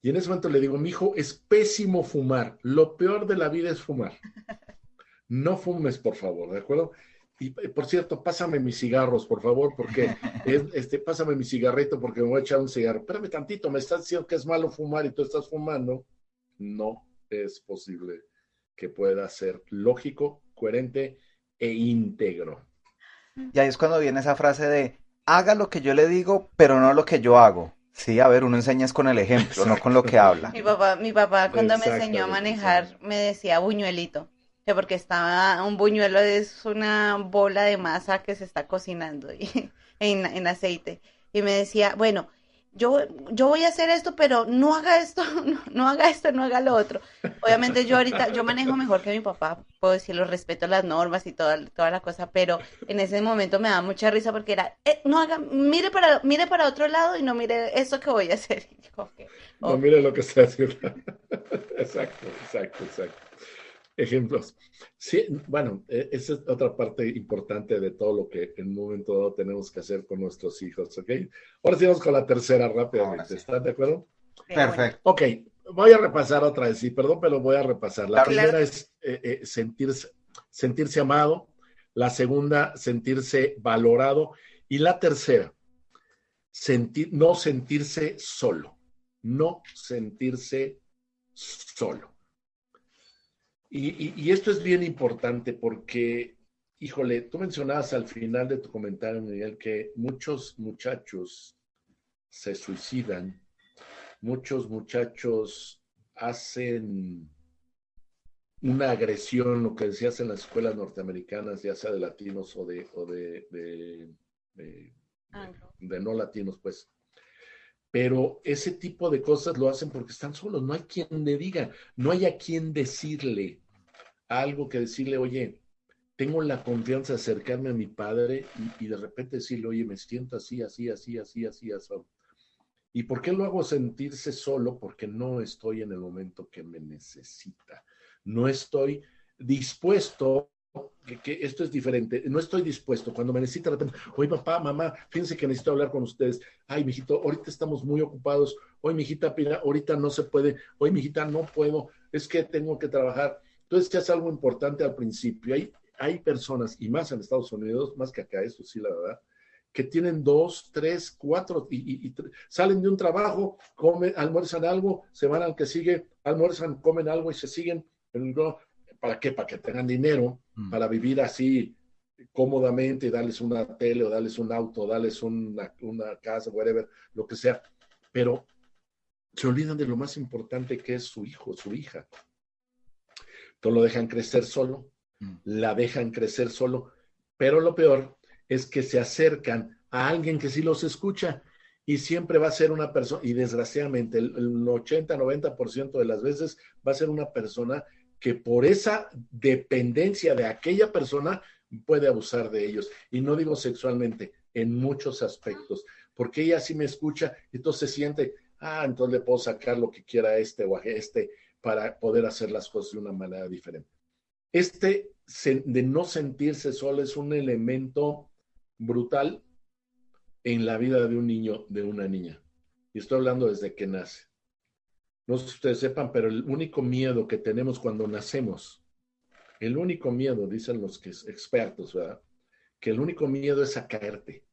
Y en ese momento le digo, mi hijo, es pésimo fumar. Lo peor de la vida es fumar. No fumes, por favor, ¿de acuerdo? Y por cierto, pásame mis cigarros, por favor, porque este, pásame mi cigarrito porque me voy a echar un cigarro. Espérame tantito, me estás diciendo que es malo fumar y tú estás fumando. No es posible que pueda ser lógico, coherente e íntegro. Y ahí es cuando viene esa frase de haga lo que yo le digo, pero no lo que yo hago. Sí, a ver, uno enseña con el ejemplo, no con lo que habla. Mi papá, mi papá cuando me enseñó a manejar me decía buñuelito porque estaba un buñuelo es una bola de masa que se está cocinando y, en, aceite. Y me decía, bueno, yo, yo voy a hacer esto, pero no haga esto, no, haga esto, no haga lo otro. Obviamente yo ahorita, yo manejo mejor que mi papá, puedo decirlo, respeto las normas y toda, toda la cosa, pero en ese momento me da mucha risa porque era, eh, no haga, mire para, mire para otro lado y no mire eso que voy a hacer. No mire lo que está haciendo. exacto, exacto, exacto ejemplos. Sí, bueno, e, esa es otra parte importante de todo lo que en un momento dado tenemos que hacer con nuestros hijos, ¿ok? Ahora sí vamos con la tercera rápidamente, ¿están de acuerdo? Perfecto. Ok, voy a repasar otra vez, sí, perdón, pero voy a repasar. La primera es eh, eh, sentirse, sentirse amado, la segunda, sentirse valorado, y la tercera, sentir, no sentirse solo, no sentirse solo. Y, esto es bien importante porque, híjole, tú mencionabas al final de tu comentario, Miguel, que muchos muchachos se suicidan, muchos muchachos hacen una agresión, lo que decías en las escuelas norteamericanas, ya sea de latinos o de, o de, de, de no latinos, pues. Pero ese tipo de cosas lo hacen porque están solos, no hay quien le diga, no hay a quien decirle algo que decirle, oye, tengo la confianza de acercarme a mi padre y, de repente decirle, oye, me siento así, así, así, así, así, así. ¿Y por qué lo hago sentirse solo? Porque no estoy en el momento que me necesita. No estoy dispuesto, que, esto es diferente, no estoy dispuesto. Cuando me necesita, de repente, oye, papá, mamá, fíjense que necesito hablar con ustedes. Ay, mijito, ahorita estamos muy ocupados. Hoy, mijita, ahorita no se puede. Hoy, mijita, no puedo. Es que tengo que trabajar entonces, que es algo importante al principio. Hay, hay personas, y más en Estados Unidos, más que acá, esto sí, la verdad, que tienen dos, tres, cuatro, y, y, salen de un trabajo, comen, almuerzan algo, se van al que sigue, almuerzan, comen algo y se siguen. ¿Para qué? Para que tengan dinero, mm. para vivir así cómodamente, darles una tele o darles un auto, darles una, una casa, whatever, lo que sea. Pero se olvidan de lo más importante que es su hijo, su hija. Entonces lo dejan crecer solo, mm. la dejan crecer solo, pero lo peor es que se acercan a alguien que sí los escucha y siempre va a ser una persona, y desgraciadamente el, 80-90% de las veces va a ser una persona que por esa dependencia de aquella persona puede abusar de ellos. Y no digo sexualmente, en muchos aspectos, porque ella sí me escucha, entonces se siente, ah, entonces le puedo sacar lo que quiera a este o a este para poder hacer las cosas de una manera diferente. Este de no sentirse solo es un elemento brutal en la vida de un niño, de una niña. Y estoy hablando desde que nace. No sé si ustedes sepan, pero el único miedo que tenemos cuando nacemos, el único miedo, dicen los expertos, ¿verdad? Que el único miedo es a caerte.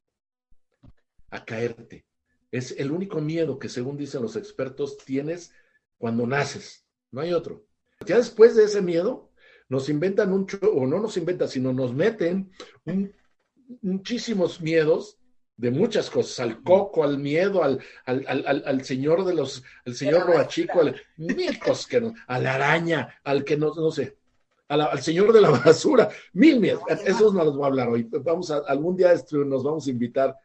A caerte. Es el único miedo que, según dicen los expertos, tienes cuando naces. No hay otro. Ya después de ese miedo, nos inventan un, o no nos inventan, sino nos meten muchísimos miedos de muchas cosas, al coco, al miedo, al, al, señor de los, al señor Roachico, al, mil cosas que no, a la araña, al que no, no sé, al señor de la basura, mil miedos. Esos no los voy a hablar hoy. Vamos a, algún día nos vamos a invitar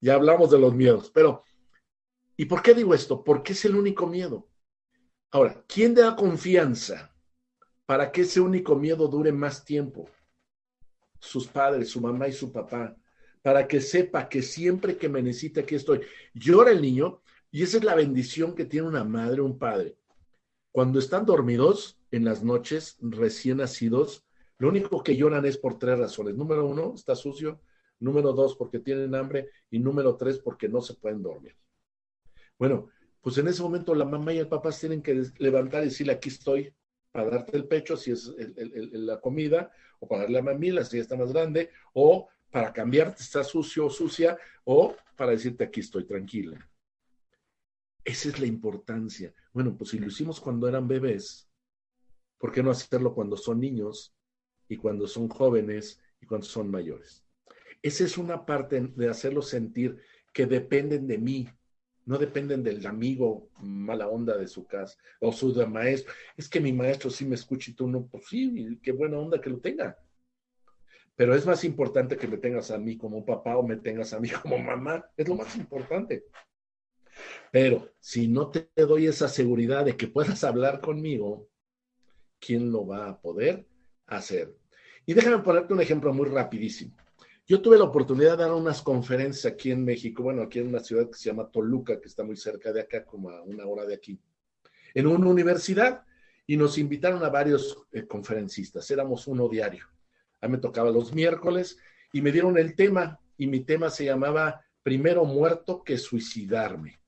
y hablamos de los miedos. Pero, ¿y por qué digo esto? Porque es el único miedo. Ahora, ¿quién da confianza para que ese único miedo dure más tiempo. Sus padres, su mamá y su papá, para que sepa que siempre que me necesita aquí estoy. Llora el niño y esa es la bendición que tiene una madre un padre. Cuando están dormidos en las noches recién nacidos, lo único que lloran es por tres razones. Número uno, está sucio. Número dos, porque tienen hambre. Y número tres, porque no se pueden dormir. Bueno, pues en ese momento la mamá y el papá tienen que levantar y decirle, aquí estoy, para darte el pecho si es la comida, o para darle la mamila si está más grande, o para cambiarte, está sucio o sucia, o para decirte aquí estoy tranquila. Esa es la importancia. Bueno, pues si lo hicimos cuando eran bebés, ¿por qué no hacerlo cuando son niños y cuando son jóvenes y cuando son mayores? Esa es una parte de hacerlos sentir que dependen de mí, no dependen del amigo mala onda de su casa o su maestro. Es que mi maestro sí me escucha y tú no, pues sí, qué buena onda que lo tenga. Pero es más importante que me tengas a mí como papá o me tengas a mí como mamá. Es lo más importante. Pero si no te doy esa seguridad de que puedas hablar conmigo, ¿quién lo va a poder hacer? Y déjame ponerte un ejemplo muy rapidísimo. Yo tuve la oportunidad de dar unas conferencias aquí en México, bueno, aquí en una ciudad que se llama Toluca, que está muy cerca de acá, como a una hora de aquí, en una universidad, y nos invitaron a varios eh, conferencistas, éramos uno diario. A mí me tocaba los miércoles y me dieron el tema, y mi tema se llamaba Primero muerto que suicidarme.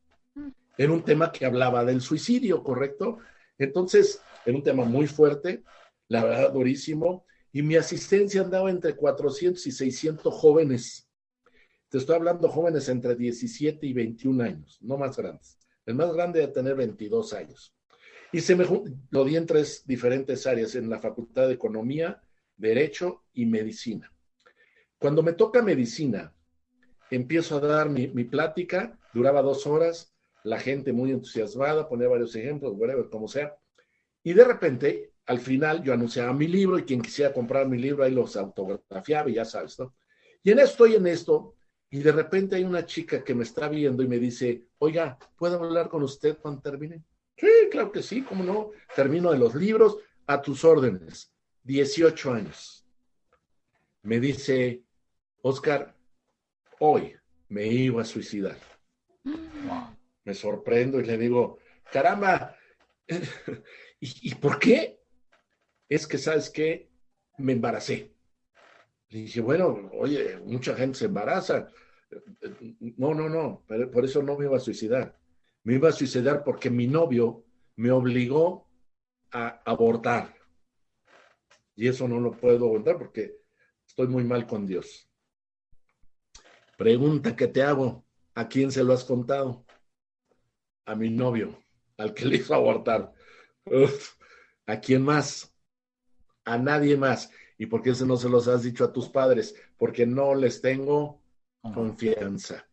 Era un tema que hablaba del suicidio, ¿correcto? Entonces, era un tema muy fuerte, la verdad, durísimo, y mi asistencia andaba entre 400 y 600 jóvenes. Te estoy hablando jóvenes entre 17 y 21 años, no más grandes. El más grande de tener 22 años. Y se me lo di en tres diferentes áreas, en la Facultad de Economía, Derecho y Medicina. Cuando me toca medicina, empiezo a dar mi, mi plática, duraba dos horas, la gente muy entusiasmada, ponía varios ejemplos, whatever, como sea. Y de repente al final yo anunciaba mi libro y quien quisiera comprar mi libro ahí los autografiaba y ya sabes, ¿no? Y en esto y en esto, y de repente hay una chica que me está viendo y me dice, oiga, ¿puedo hablar con usted cuando termine? Sí, claro que sí, cómo no. Termino de los libros a tus órdenes. 18 años. Me dice, Oscar, hoy me iba a suicidar. Me sorprendo y le digo, caramba, ¿y, ¿y por qué? Es que, ¿sabes qué? Me embaracé. Dije, bueno, oye, mucha gente se embaraza. No, no, no, por eso no me iba a suicidar. Me iba a suicidar porque mi novio me obligó a abortar. Y eso no lo puedo aguantar porque estoy muy mal con Dios. Pregunta que te hago, ¿a quién se lo has contado? A mi novio, al que le hizo abortar. ¿A quién más? A nadie más. ¿Y por qué eso no se los has dicho a tus padres? Porque no les tengo confianza.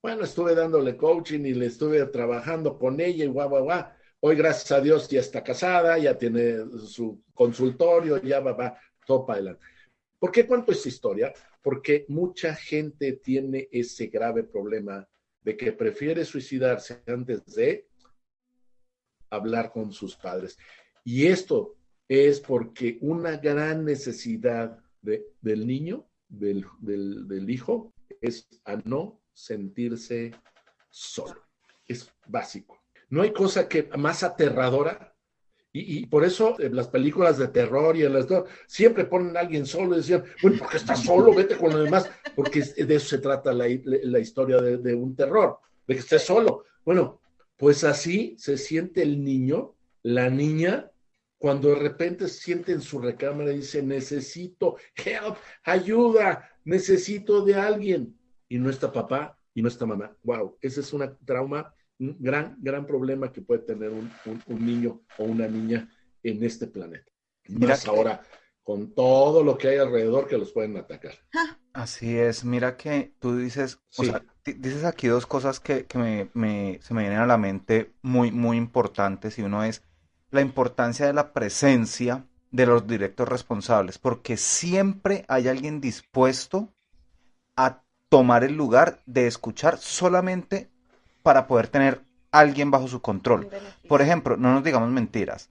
Bueno, estuve dándole coaching y le estuve trabajando con ella y guau, guau, guau. Hoy, gracias a Dios, ya está casada, ya tiene su consultorio, ya va, va, topa adelante. ¿Por qué cuento esta historia? Porque mucha gente tiene ese grave problema de que prefiere suicidarse antes de hablar con sus padres. Y esto es porque una gran necesidad del niño, del, del hijo, es a no sentirse solo. Es básico. No hay cosa que más aterradora y, por eso en las películas de terror y en las siempre ponen a alguien solo y decían, bueno, porque estás solo, vete con los demás, porque de eso se trata la, historia de, de, un terror, de que estés solo. Bueno, pues así se siente el niño, la niña, cuando de repente se siente en su recámara y dice, necesito help, ayuda, necesito de alguien. Y no está papá y no está mamá. Wow, ese es un trauma, un gran, gran problema que puede tener un, niño o una niña en este planeta. Mira Más ahora con todo lo que hay alrededor que los pueden atacar. Así es, mira que tú dices, o sea, dices aquí dos cosas que, me, se me vienen a la mente muy, muy importantes y uno es la importancia de la presencia de los directos responsables, porque siempre hay alguien dispuesto a tomar el lugar de escuchar solamente para poder tener alguien bajo su control. Por ejemplo, no nos digamos mentiras.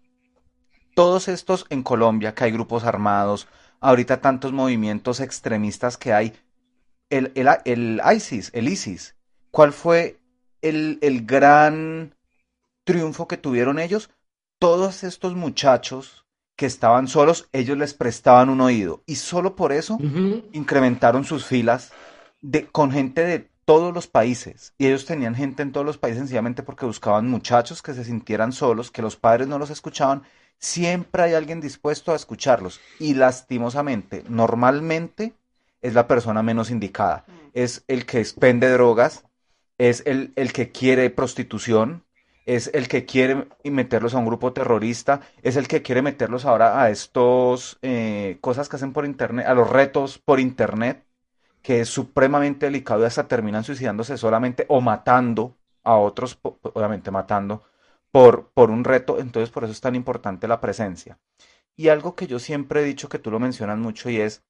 Todos estos en Colombia, que hay grupos armados, ahorita tantos movimientos extremistas que hay, el, el, ISIS, el ISIS, ¿cuál fue el, el gran triunfo que tuvieron ellos? Todos estos muchachos que estaban solos, ellos les prestaban un oído y solo por eso incrementaron sus filas de, con gente de todos los países y ellos tenían gente en todos los países sencillamente porque buscaban muchachos que se sintieran solos, que los padres no los escuchaban. Siempre hay alguien dispuesto a escucharlos y lastimosamente, normalmente es la persona menos indicada. Mm. Es el que expende drogas, es el, el que quiere prostitución, es el que quiere meterlos a un grupo terrorista, es el que quiere meterlos ahora a estos eh, cosas que hacen por internet, a los retos por internet, que es supremamente delicado y hasta terminan suicidándose solamente o matando a otros, obviamente matando por, por un reto, entonces por eso es tan importante la presencia. Y algo que yo siempre he dicho que tú lo mencionas mucho y es,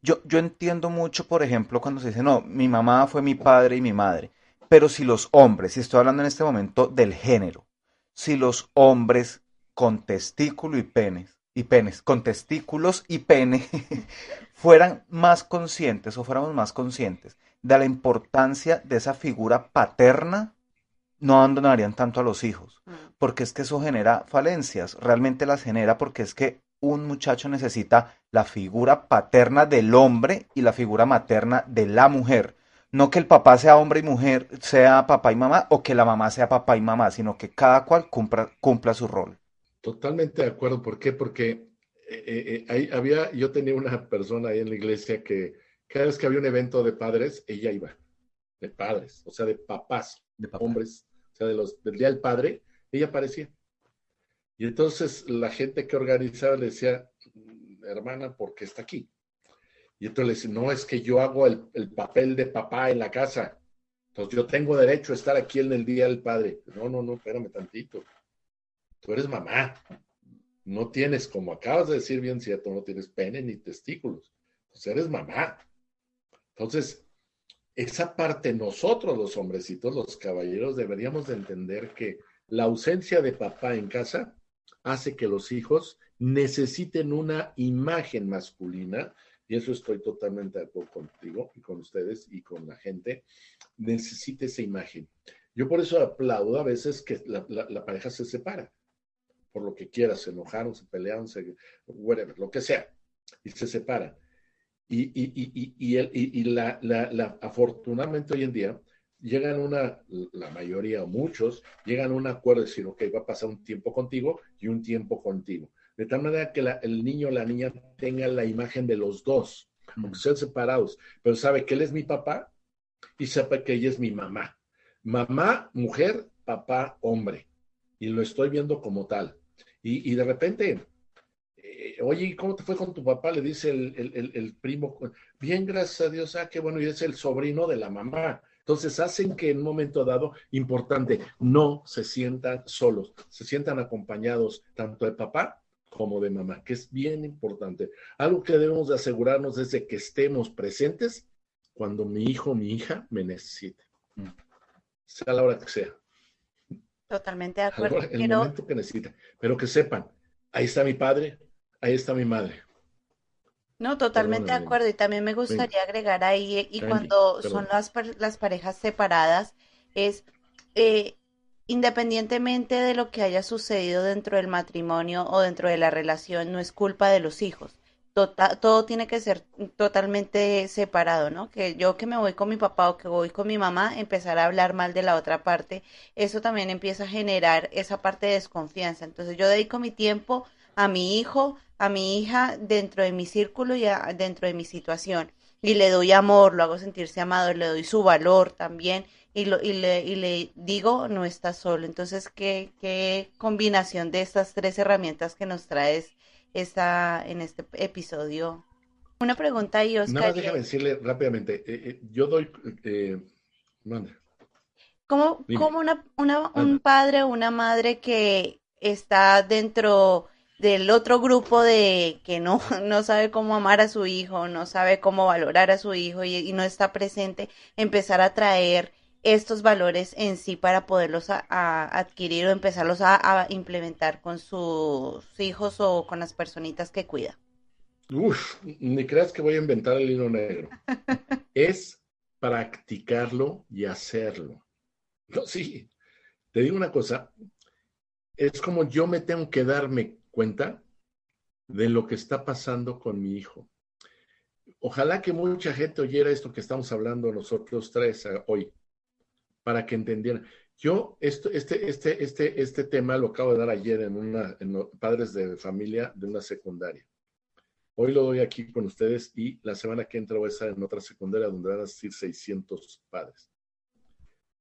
yo, yo entiendo mucho, por ejemplo, cuando se dice, no, mi mamá fue mi padre y mi madre, pero si los hombres, y estoy hablando en este momento del género, si los hombres con testículo y penes, y penes, con testículos y pene, fueran más conscientes o fuéramos más conscientes de la importancia de esa figura paterna, no abandonarían tanto a los hijos, mm. porque es que eso genera falencias, realmente las genera porque es que un muchacho necesita la figura paterna del hombre y la figura materna de la mujer. No que el papá sea hombre y mujer, sea papá y mamá, o que la mamá sea papá y mamá, sino que cada cual cumpla, cumpla su rol. Totalmente de acuerdo. ¿Por qué? Porque eh, eh, había, yo tenía una persona ahí en la iglesia que cada vez que había un evento de padres, ella iba. De padres, o sea, de papás, de hombres, o sea, de los, del Día del Padre, ella aparecía. Y entonces la gente que organizaba le decía, hermana, ¿por qué está aquí? Y entonces le decía, no, es que yo hago el, el, papel de papá en la casa. Entonces yo tengo derecho a estar aquí en el Día del Padre. No, no, no, espérame tantito. Tú eres mamá. No tienes, como acabas de decir bien cierto, no tienes pene ni testículos. Entonces eres mamá. Entonces, esa parte nosotros los hombrecitos, los caballeros, deberíamos de entender que la ausencia de papá en casa hace que los hijos necesiten una imagen masculina, y eso estoy totalmente de acuerdo contigo y con ustedes y con la gente, necesite esa imagen. Yo por eso aplaudo a veces que la, pareja se separa, por lo que quiera, se enojaron, se pelearon, se, whatever, lo que sea, y se separan. Y, y, y, y, y la, la, afortunadamente hoy en día llegan una, la mayoría o muchos, llegan a un acuerdo de decir, ok, va a pasar un tiempo contigo y un tiempo contigo. De tal manera que el niño o la niña tenga la imagen de los dos. aunque sean separados, pero sabe que él es mi papá y sabe que ella es mi mamá. Mamá, mujer, papá, hombre. Y lo estoy viendo como tal. Y, de repente, eh, oye, ¿cómo te fue con tu papá? Le dice el, primo, bien, gracias a Dios, ah, qué bueno, y es el sobrino de la mamá. Entonces hacen que en un momento dado, importante, no se sientan solos, se sientan acompañados tanto de papá como de mamá, que es bien importante. Algo que debemos de asegurarnos es de que estemos presentes cuando mi hijo o mi hija me necesite, mm. sea la hora que sea. Totalmente de acuerdo. El momento que necesite, pero que sepan, ahí está mi padre, ahí está mi madre. No, totalmente de acuerdo. Y también me gustaría agregar ahí, y cuando son las, las parejas separadas, es eh, independientemente de lo que haya sucedido dentro del matrimonio o dentro de la relación, no es culpa de los hijos. Tota, todo tiene que ser totalmente separado, ¿no? Que yo que me voy con mi papá o que voy con mi mamá, empezar a hablar mal de la otra parte, eso también empieza a generar esa parte de desconfianza. Entonces yo dedico mi tiempo a mi hijo, a mi hija dentro de mi círculo y dentro de mi situación. Y le doy amor, lo hago sentirse amado, le doy su valor también y, lo, y, le, y le digo, no está solo. Entonces, ¿qué, ¿qué combinación de estas tres herramientas que nos traes esta, en este episodio? Una pregunta y Oscar. Nada más déjame decirle rápidamente, eh, eh, yo doy, eh, ¿Cómo, una, una, un padre o una madre que está dentro del otro grupo de que no, no sabe cómo amar a su hijo, no sabe cómo valorar a su hijo y, no está presente, empezar a traer estos valores en sí para poderlos adquirir o empezarlos a, implementar con sus hijos o con las personitas que cuida. Uf, ni creas que voy a inventar el hilo negro. es practicarlo y hacerlo. No, sí. Te digo una cosa, es como yo me tengo que darme cuenta de lo que está pasando con mi hijo. Ojalá que mucha gente oyera esto que estamos hablando nosotros tres eh, hoy, para que entendieran. Yo, esto, este, este, este, este tema lo acabo de dar ayer en una, en padres de familia de una secundaria. Hoy lo doy aquí con ustedes y la semana que entra voy a estar en otra secundaria donde van a asistir 600 padres.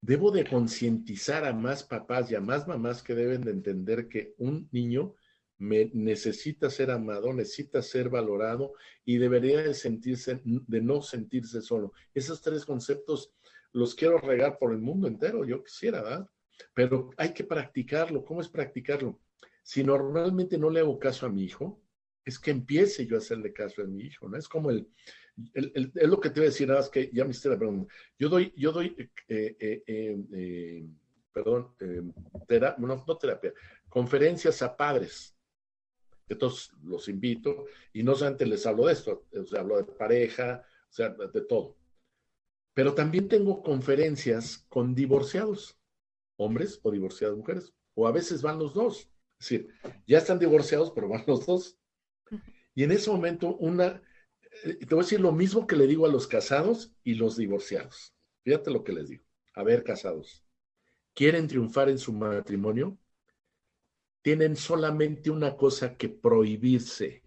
Debo de concientizar a más papás y a más mamás que deben de entender que un niño necesita ser amado, necesita ser valorado y debería de sentirse, de no sentirse solo. Esos tres conceptos los quiero regar por el mundo entero, yo quisiera, ¿verdad? Pero hay que practicarlo. ¿Cómo es practicarlo? Si normalmente no le hago caso a mi hijo, es que empiece yo a hacerle caso a mi hijo, ¿no? Es como el, es lo que te voy a decir, nada más que ya me hiciste la pregunta. Yo doy, yo doy, eh, eh, eh, perdón, no, no terapia, conferencias a padres entonces los invito y no solamente les hablo de esto, les hablo de pareja, o sea, de todo. Pero también tengo conferencias con divorciados, hombres o divorciadas mujeres, o a veces van los dos. Es decir, ya están divorciados, pero van los dos. Y en ese momento, una, eh, te voy a decir lo mismo que le digo a los casados y los divorciados. Fíjate lo que les digo. A ver, casados, ¿quieren triunfar en su matrimonio? tienen solamente una cosa que prohibirse.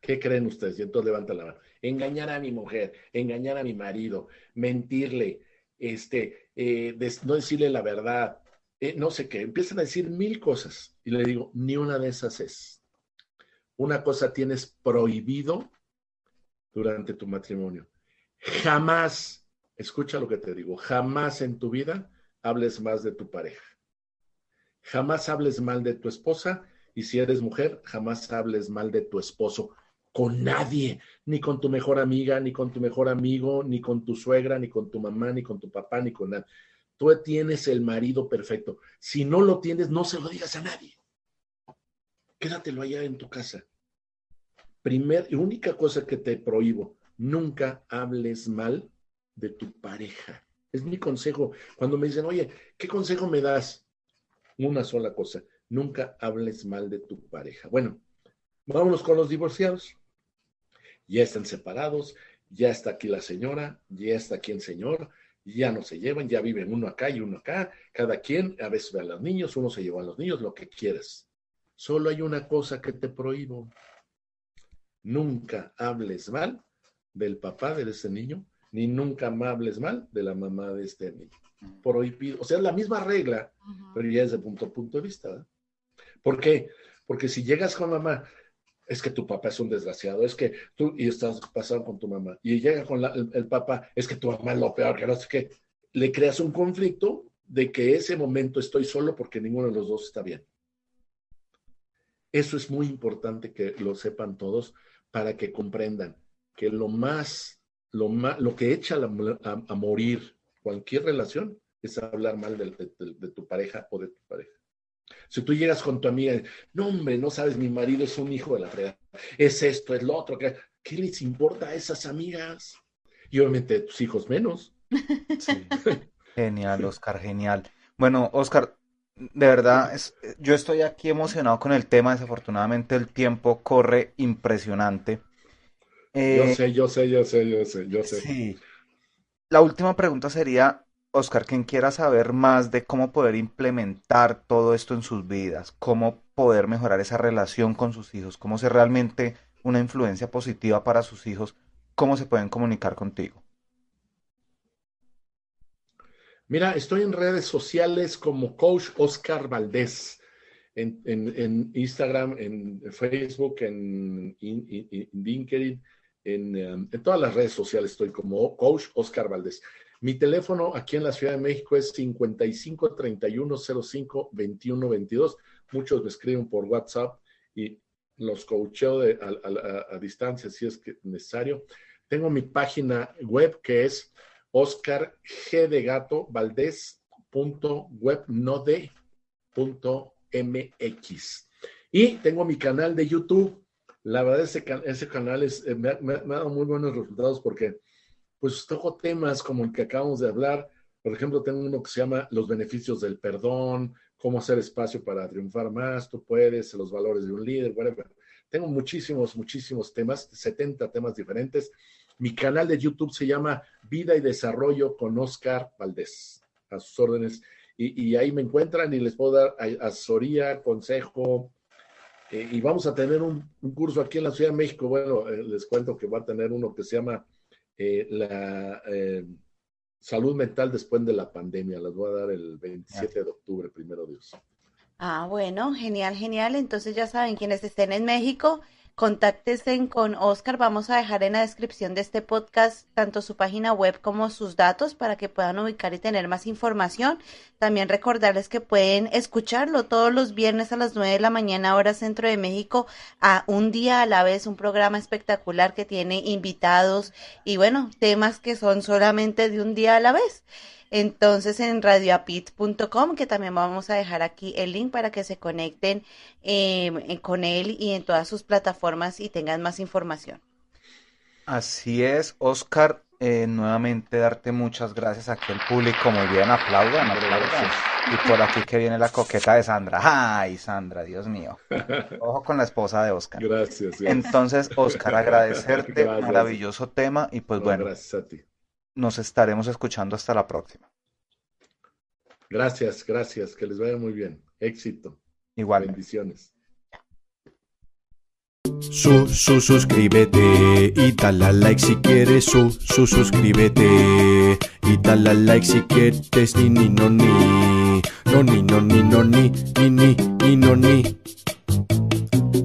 ¿Qué creen ustedes? Y entonces levanta la mano. Engañar a mi mujer, engañar a mi marido, mentirle, este, eh, no decirle la verdad, eh, no sé qué. Empiezan a decir mil cosas. Y le digo, ni una de esas es. Una cosa tienes prohibido durante tu matrimonio. Jamás, escucha lo que te digo, jamás en tu vida hables más de tu pareja. Jamás hables mal de tu esposa y si eres mujer, jamás hables mal de tu esposo con nadie, ni con tu mejor amiga, ni con tu mejor amigo, ni con tu suegra, ni con tu mamá, ni con tu papá, ni con nadie. Tú tienes el marido perfecto. Si no lo tienes, no se lo digas a nadie. Quédatelo allá en tu casa. Primer y única cosa que te prohíbo, nunca hables mal de tu pareja. Es mi consejo. Cuando me dicen, oye, ¿qué consejo me das? una sola cosa, nunca hables mal de tu pareja. Bueno, vámonos con los divorciados. Ya están separados, ya está aquí la señora, ya está aquí el señor, ya no se llevan, ya viven uno acá y uno acá, cada quien a veces ve a los niños, uno se lleva a los niños, lo que quieras. Solo hay una cosa que te prohíbo. nunca hables mal del papá de ese niño, ni nunca hables mal de la mamá de este niño. Prohibido. O sea, es la misma regla, pero ya desde punto, punto de vista. ¿verdad? ¿Por qué? Porque si llegas con mamá, es que tu papá es un desgraciado, es que tú y estás pasando con tu mamá, y llega con el, papá, es que tu mamá es lo peor, que no sé qué, le creas un conflicto de que ese momento estoy solo porque ninguno de los dos está bien. Eso es muy importante que lo sepan todos para que comprendan que lo más, lo más, lo que echa a, morir cualquier relación es hablar mal de tu pareja o de tu pareja. Si tú llegas con tu amiga, no hombre, no sabes, mi marido es un hijo de la fregada, es esto, es lo otro, ¿qué, qué les importa a esas amigas? Y obviamente tus hijos menos. Sí. Genial, Oscar, genial. Bueno, Oscar, de verdad, es- yo estoy aquí emocionado con el tema. Desafortunadamente el tiempo corre impresionante. Yo Eh, sé, yo sé, yo sé, yo sé, yo sé. sí. La última pregunta sería, Oscar, quien quiera saber más de cómo poder implementar todo esto en sus vidas, cómo poder mejorar esa relación con sus hijos, cómo ser realmente una influencia positiva para sus hijos, ¿cómo se pueden comunicar contigo? Mira, estoy en redes sociales como Coach Oscar Valdés, en, en- en Instagram, en Facebook, en, in LinkedIn, en, um, en todas las redes sociales estoy como Coach Oscar Valdés. Mi teléfono aquí en la Ciudad de México es 55 31 05 21 22. Muchos me escriben por WhatsApp y los coacheo de- a, a- distancia si es que necesario. Tengo mi página web que es Oscar G de gato Valdés punto punto mx. Y tengo mi canal de YouTube. La verdad, ese, ese canal es, eh, me ha dado muy buenos resultados porque pues toco temas como el que acabamos de hablar. Por ejemplo, tengo uno que se llama Los beneficios del perdón, cómo hacer espacio para triunfar más, tú puedes, los valores de un líder, whatever. Tengo muchísimos, muchísimos temas, 70 temas diferentes. Mi canal de YouTube se llama Vida y Desarrollo con Oscar Valdés, a sus órdenes. Y, y ahí me encuentran y les puedo dar asesoría, consejo. Eh, y vamos a tener un, un curso aquí en la Ciudad de México. Bueno, eh, les cuento que va a tener uno que se llama eh, la eh, salud mental después de la pandemia. Las voy a dar el 27 de octubre, primero Dios. Ah, bueno, genial, genial. Entonces ya saben, quienes estén en México, contáctense con Oscar. Vamos a dejar en la descripción de este podcast tanto su página web como sus datos para que puedan ubicar y tener más información. También recordarles que pueden escucharlo todos los viernes a las 9 de la mañana, hora centro de México, a un día a la vez, un programa espectacular que tiene invitados y bueno, temas que son solamente de un día a la vez. Entonces en radioapit.com, que también vamos a dejar aquí el link para que se conecten eh, con él y en todas sus plataformas y tengan más información. Así es, Oscar, eh, nuevamente darte muchas gracias aquí al público, muy bien, aplaudan, aplaudan. Y por aquí que viene la coqueta de Sandra. Ay, Sandra, Dios mío. Ojo con la esposa de Oscar. Gracias. gracias. Entonces, Oscar, agradecerte, Gracias. maravilloso tema y pues No, bueno, Gracias a ti. Nos estaremos escuchando hasta la próxima. Gracias, gracias. Que les vaya muy bien. Éxito. Igualmente. Bendiciones. Su, su, suscríbete y dale like si quieres. Su, su, suscríbete y dale like si quieres. Ni, ni, no, ni. No, ni, no, ni, no, ni. Ni, ni, ni, no, ni.